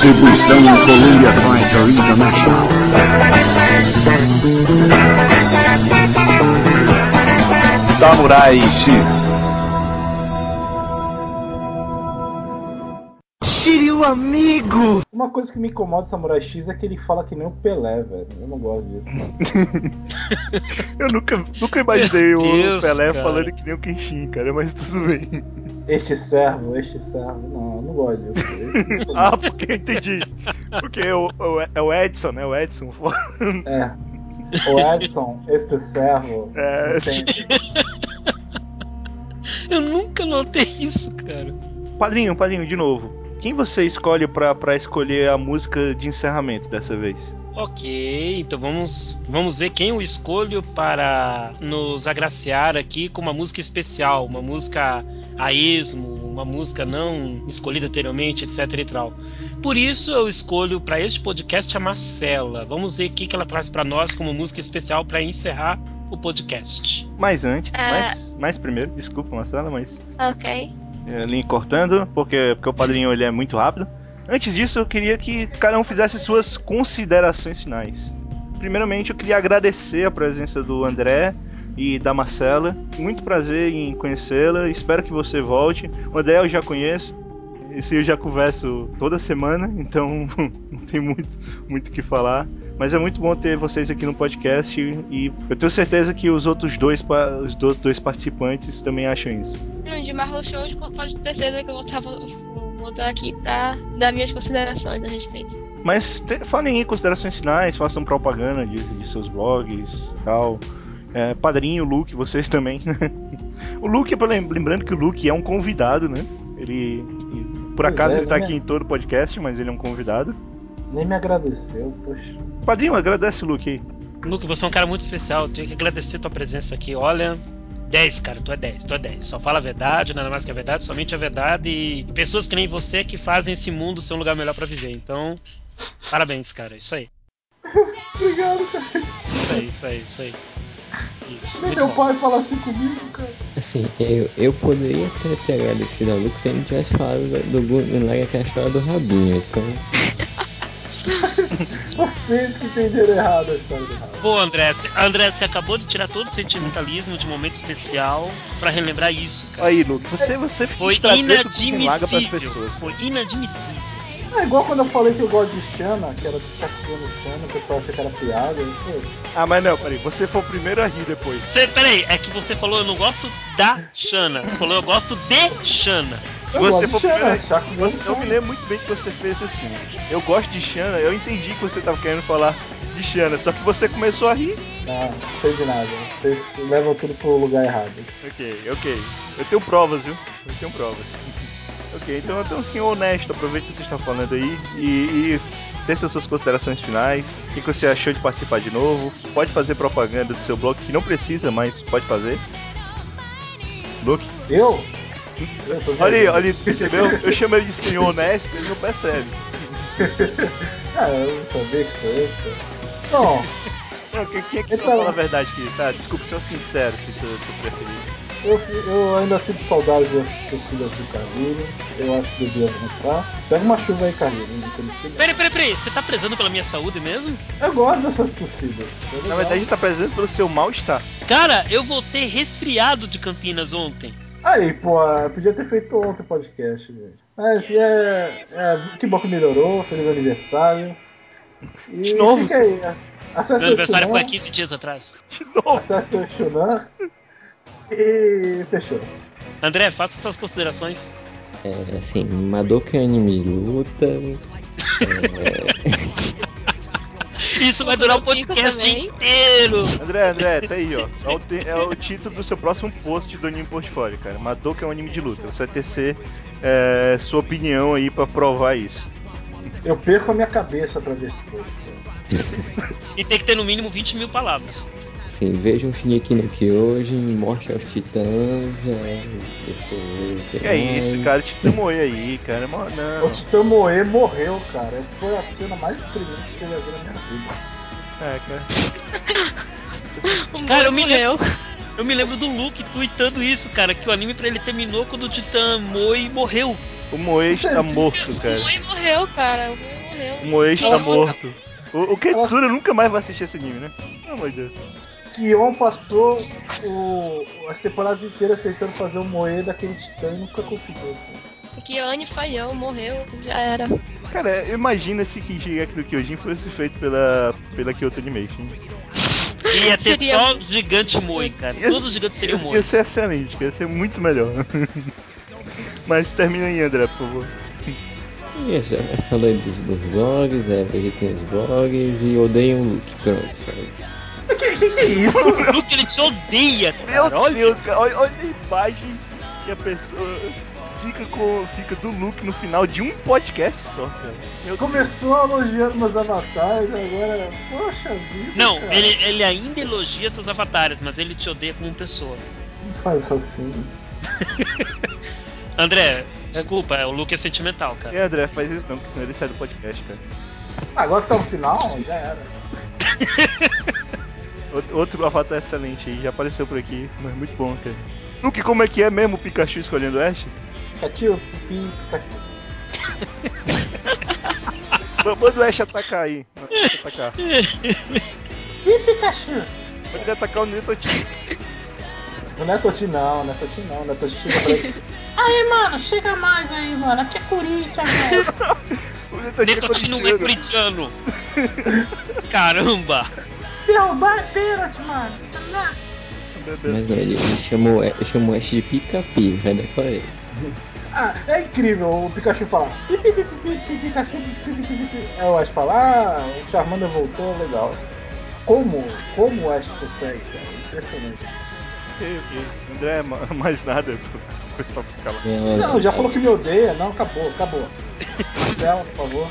Distribuição Columbia TriStar International. Samurai X. Shiryu amigo! Uma coisa que me incomoda do Samurai X é que ele fala que nem o Pelé, velho. Eu não gosto disso. (laughs) Eu nunca, nunca imaginei o Deus, Pelé cara. falando que nem o Kenshin, cara, mas tudo bem. Este servo, este servo. Não, eu não gosto disso. (laughs) Ah, porque eu entendi. Porque o, o- é o Edson, né? O Edson. É. O Edson, este servo. É. entende? Eu nunca notei isso, cara. Padrinho, padrinho, de novo. Quem você escolhe pra, pra escolher a música de encerramento dessa vez? Ok, então vamos, vamos ver quem eu escolho para nos agraciar aqui com uma música especial, uma música a esmo, uma música não escolhida anteriormente, etc e tal. Por isso eu escolho para este podcast a Marcela. Vamos ver o que, que ela traz para nós como música especial para encerrar o podcast. Mas antes, É. mas, mas primeiro, desculpa, Marcela, mas Ok. é, linha cortando, porque, porque o padrinho ele é muito rápido. Antes disso, eu queria que cada um fizesse suas considerações finais. Primeiramente, eu queria agradecer a presença do André e da Marcela. Muito prazer em conhecê-la. Espero que você volte. O André eu já conheço. Esse eu já converso toda semana, (laughs) então (laughs) não tem muito muito o que falar. Mas é muito bom ter vocês aqui no podcast e eu tenho certeza que os outros dois, os do- dois participantes também acham isso. No de Marvel Shows, pode ter certeza que eu vou estar, vou voltar aqui pra dar minhas considerações a respeito. Mas te, falem aí considerações finais, façam propaganda de, de seus blogs e tal. É, padrinho, Luke, vocês também. (laughs) o Luke, lembrando que o Luke é um convidado, né? Ele. Por acaso é, ele tá aqui em todo o podcast, mas ele é um convidado. Nem me agradeceu, poxa. Padrinho, agradece o Luke aí. Luke, você é um cara muito especial, eu tenho que agradecer tua presença aqui. Olha, 10, cara, tu é 10, tu é 10. Só fala a verdade, nada mais que a verdade, somente a verdade e pessoas que nem você que fazem esse mundo ser um lugar melhor pra viver. Então, parabéns, cara, isso aí. (laughs) Obrigado, cara. Isso aí, isso aí, isso aí. Isso, meu bom. pai fala assim comigo, cara. Assim, eu, eu poderia até ter agradecido ao Lucas se ele não tivesse falado do, do Gurren Lagann, aquela história do rabinho. Então, (laughs) Vocês que entenderam errado a história do Raul. Pô, André, você- André, você acabou de tirar todo o sentimentalismo de um momento especial pra relembrar isso, cara. Aí, Luke, você, você fica Foi inadmissível. pessoas. Foi inadmissível. É igual quando eu falei que eu gosto de Xana, que era do Shakira Xana, o pessoal achou que era piada. Pô, Ah, mas não, peraí, você foi o primeiro a rir depois. Você, peraí, é que você falou eu não gosto da Xana. Você falou eu gosto de Xana. eu Você gosto foi de o primeiro. Xana, Você, eu me lembro muito bem que você fez assim. Eu gosto de Xana, eu entendi que você tava querendo falar de Xana, só que você começou a rir. Não, não sei de nada. Vocês levam tudo pro lugar errado. Ok, ok. Eu tenho provas, viu? Eu tenho provas. Ok, então, então senhor honesto, aproveite que você está falando aí e, e as suas considerações finais. O que você achou de participar de novo? Pode fazer propaganda do seu blog, que não precisa, mas pode fazer. Luke? Eu? Eu tô Olha aí, olha aí, percebeu? Eu chamo ele de senhor honesto, ele não percebe. (laughs) Ah, eu não sabia que foi eu, pô. Bom, (laughs) Não, quem, quem é que só Então- fala a verdade aqui? Tá, desculpa, ser sincero se tu, tu preferir. Eu, eu ainda sinto saudades das torcidas do Carlinho. Eu acho que devia voltar. Pega uma chuva aí, que- Peraí, peraí, peraí. Você tá prezando pela minha saúde mesmo? Eu gosto dessas torcidas. é. Na verdade, a gente tá presente pelo seu mal-estar. Cara, eu voltei resfriado de Campinas ontem. Aí, pô, podia ter feito ontem o podcast, gente. Mas é, é. Que bom que melhorou. Feliz aniversário. E De novo? fica aí. Acesse Meu aniversário o foi há Shunan, 15 dias atrás. De novo. acesse o Shunan. E fechou. André, faça suas considerações. é, assim, Madoka é anime de luta. (laughs) Isso vai durar o Cinco podcast inteiro. André, André, tá aí, ó. É o, te- é o título do seu próximo post do Anime Portfólio, cara. Madoka é um anime de luta. Você vai tecer é, sua opinião aí pra provar isso. Eu perco a minha cabeça pra ver esse post. E tem que ter no mínimo 20 mil palavras. Assim, vejam Shingeki no Kyojin, Morte aos Titãs, é, depois... Que é isso, cara? Te moe aí, cara. O Não. Titã Moe morreu, cara. Foi a cena mais triste que eu já vi na minha vida. É, cara. O (laughs) Cara, eu Moe me lembro-. Eu me lembro do Luke tweetando isso, cara, que o anime pra ele terminou quando o Titã Moi morreu. O Moe está morto, O cara. Moe morreu, cara. O Moe morreu. O Moe está morto. O, o Ketsura nunca mais vai assistir esse anime, né? Pelo amor de Deus. Kion passou o- as temporadas inteiras tentando fazer o Moe daquele titã e nunca conseguiu. cara. Que Anne falhou, morreu, já era. Cara, imagina se que Shingeki no Kyojin fosse feito pela, pela Kyoto Animation. Ia ter Seria- só gigante Moi, cara. Todos os gigantes seriam Ia, Moi. ia ser excelente, ia ser muito melhor. (laughs) Mas termina aí, André, por favor. E isso, já falei dos, dos blogs, é, visitem os blogs e odeiem o Luke, pronto. Sabe? O Luke ele te odeia, Meu cara. Olha. Deus, cara, olha, olha a imagem que a pessoa fica com fica do look no final de um podcast só, cara. Meu Deus. Começou elogiando meus avatares, agora. Poxa vida. Não, cara. ele, ele ainda elogia seus avatares, mas ele te odeia como pessoa. Não faz assim. (laughs) André, desculpa, é, o Luke é sentimental, cara. E André, faz isso não, porque senão ele sai do podcast, cara. Agora tá no final, já era. (laughs) Outro, avatar excelente aí, já apareceu por aqui, mas muito bom, cara. Luke, como é que é mesmo o Pikachu escolhendo o Ash? Pikachu, Pikachu. (laughs) Ma- Manda o Ash atacar aí. Manda o Ash atacar. Ih, Pikachu. Manda ele atacar o Netotinho. O Netoti não, o Netoti não, o Netoti chega pra ele. (laughs) Aí, mano, chega mais aí, mano. Aqui é Corinthians, mano. (laughs) O Netotinho é não é corintiano. Caramba! Derrubar é pênalti, mano. Mas não, ele, ele chamou, ele chamou Ash de pica-pi, já decorei. Ah, é incrível o Pikachu falar. Pipi, pipi, pipi, Pikachu, pipi, pipi, pipi. Aí o Ash fala, ah, o Charmander voltou, legal. Como, como o Ash consegue, cara? Impressionante. Ok, ok. André, ma- (laughs) mais nada pro pessoal ficar lá. Não, Não, já falou que me odeia. Não, acabou, acabou. (laughs) Marcelo, por favor.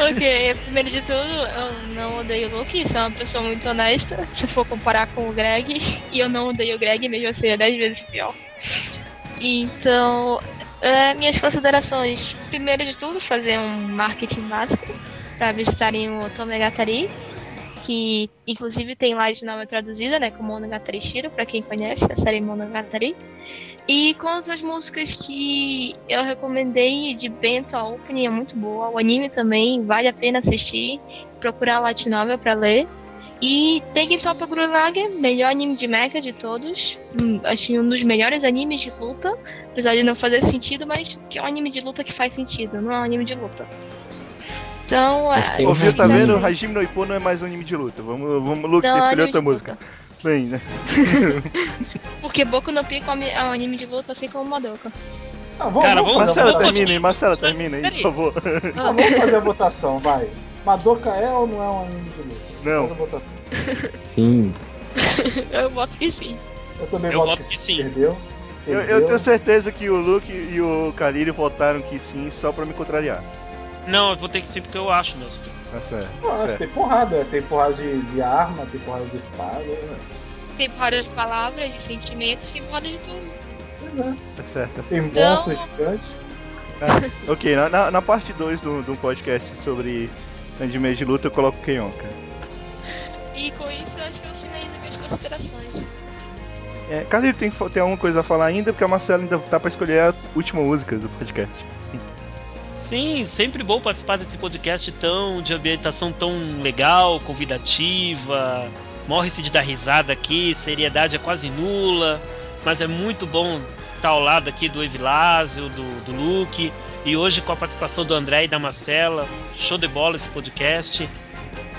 Ok, primeiro de tudo, eu não odeio o Luke, sou uma pessoa muito honesta, se for comparar com o Greg, e eu não odeio o Greg, mesmo assim é 10 vezes pior. Então, é, minhas considerações, primeiro de tudo, fazer um marketing básico para visitarem o Tomegatari, que inclusive tem live nova traduzida, né, como Monogatari Shiro, para quem conhece a série Monogatari. E com as duas músicas que eu recomendei de Bento, a opening é muito boa. O anime também vale a pena assistir. Procurar a Light Novel pra ler. E Toppa Gurren Lagann, melhor anime de mecha de todos. Hum, acho um dos melhores animes de luta. Apesar de não fazer sentido, mas que é um anime de luta que faz sentido, não é um anime de luta. Então, Mas é, tem Ouviu, tá vendo? Hajime no Ippo não é mais um anime de luta. Vamos, vamos Luke, tem que escolher outra música. Bem, né? (laughs) porque Boku no Pico é um é um anime de luta, assim como Madoka. Não, vamos, Cara, vamos, vamos- fazer Marcela, a votação. termina aí, Marcela, termina aí, por favor. Não, vamos fazer a votação, vai. Madoka é ou não é um anime de luta? Não. Sim, (laughs) eu voto que sim. Eu também Eu voto voto que sim. Perdeu. Eu, Perdeu. eu tenho certeza que o Luke e o Kaliri votaram que sim, só pra me contrariar. Não, eu vou ter que sim porque eu acho mesmo. Tá certo, tá acho que certo. tem porrada, tem porrada de, de arma, tem porrada de espada. né? Tem porrada de palavras, de sentimentos, tem porrada de tudo. Pois é. Tá certo, tá Tem certo. monstro Não. gigante. Ah, ok, na, na, na parte 2 do, do podcast sobre anime de luta eu coloco o Keion, cara. E com isso eu acho que eu finalizo minhas considerações. É, Kaliri, tem, tem alguma coisa a falar ainda? Porque a Marcela ainda tá pra escolher a última música do podcast. Sim, sempre bom participar desse podcast tão de ambientação tão legal, convidativa. Morre-se de dar risada aqui, seriedade é quase nula, mas é muito bom estar ao lado aqui do Evilásio, do, do Luke, e hoje com a participação do André e da Marcela. Show de bola esse podcast.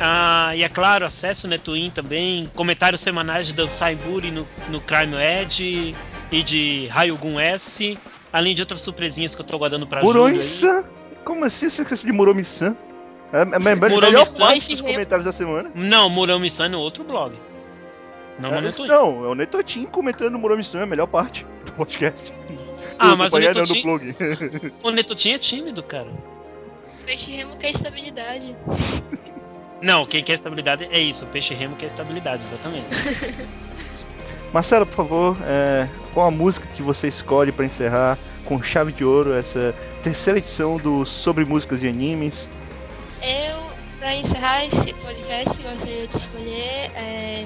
Ah, e é claro, acesse o Netuin também, comentários semanais de Dan Saiburi no, no Crime Edge e de Ryugun S, além de outras surpresinhas que eu tô guardando pra. Muromi-san? Como assim você esquece de Muromi-san? É, é, é, é a melhor Muromi-san, parte dos comentários da semana. Não, Muromi-san é outro blog. Não, É, no isso não, é o Netotin comentando Muromi-san, é a melhor parte do podcast. Ah, Do- mas do o Netotin, do plug. (laughs) o Netotin é tímido, cara. Peixe remo quer estabilidade. Não, quem quer estabilidade é isso. O peixe remo quer estabilidade, exatamente. (laughs) Marcelo, por favor, é, qual a música que você escolhe pra encerrar com chave de ouro essa terceira edição do Sobre Músicas e Animes? Eu, pra encerrar esse podcast, gostaria de escolher é,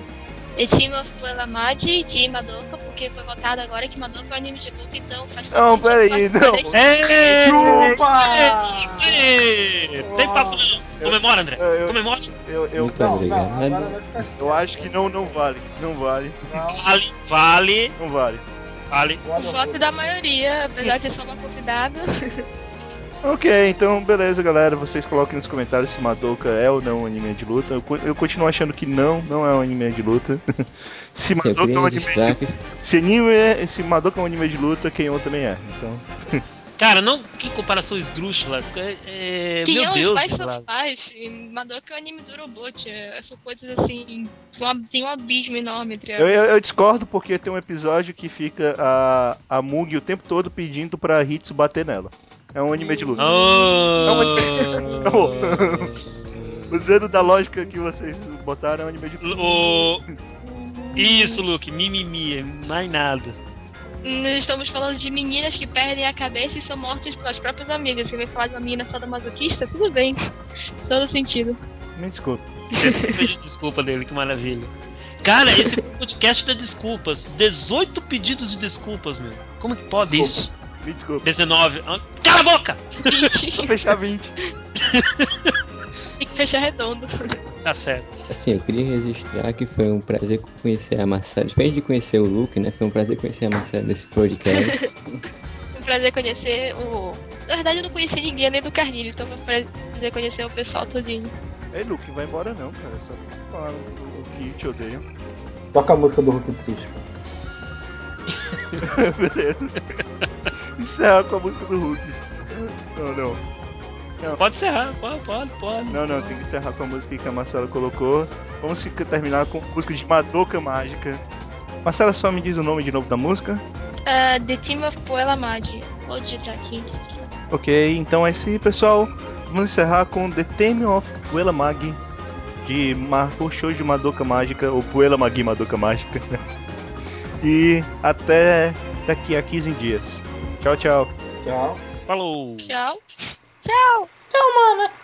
The Team of Puelamadi de Madoka, porque foi votado agora que Madoka é um anime de luta, então faz todo Não, peraí, não. É, Chupa! Tem papo não. Comemora, André. Eu- eu- Comemora. Eu, eu, Muito Não, obrigado. não, vai ficar eu acho que não, não vale. Não vale. Não, Vale, vale, Não vale. vale. O voto da maioria, apesar de ser só uma convidada. (laughs) Ok, então beleza, galera. Vocês coloquem nos comentários se Madoka é ou não um anime de luta. Eu, eu continuo achando que não, não é um anime de luta. (laughs) se Madoka é um anime de que Se anime é, se Madoka é um anime de luta, Kenyon também é. Então, (laughs) Cara, não, que comparação esdrúxula. É, é, Quem meu é Deus, of Life? Madoka é o anime do robot. é- São coisas assim. um Tem um abismo enorme entre eu, eu, eu discordo porque tem um episódio que fica a, a Mugi o tempo todo pedindo pra Hitsu bater nela. É um anime de luta. Oh. É um anime- Usando (laughs) da lógica que vocês botaram, é um anime de luta. O... Isso, Luke, mimimi, mais nada. Nós estamos falando de meninas que perdem a cabeça e são mortas pelas próprias amigas. Você vai falar de uma menina só da masoquista? Tudo bem. Todo sentido. Me desculpa. Esse pedido de desculpa dele, que maravilha. Cara, esse podcast da desculpas. 18 pedidos de desculpas, meu. Como que pode isso? Me desculpa. 19. Ah, Cala a boca! Vou (laughs) fechar 20. (laughs) Tem que fechar redondo. Tá certo. Assim, eu queria registrar que foi um prazer conhecer a Marcela. Diferente de conhecer o Luke, né? Foi um prazer conhecer a Marcela nesse podcast. (laughs) Um prazer conhecer o. Na verdade, eu não conheci ninguém além do Carnilho, então foi um prazer conhecer o pessoal todinho. Ei, Luke, vai embora não, cara. Só falar o que te odeiam. Toca a música do Hulk Triste. Beleza. Encerra com a música do Hulk. Não, não. Pode encerrar, pode, pode, pode. Não, não, tem que encerrar com a música que a Marcela colocou. Vamos terminar com a música de Madoka Mágica. Marcela, só me diz o nome de novo da música. Ah, The Team of Puelamadi. Vou digitar aqui. Ok, então é isso aí, pessoal. Vamos encerrar com The Theme of Puella Magi de Marco Show de Madoka Mágica, ou Puella Magi Madoka Mágica. (laughs) E até daqui a 15 dias. Tchau, tchau. Tchau. Falou. Tchau. Tchau. Tchau, mano.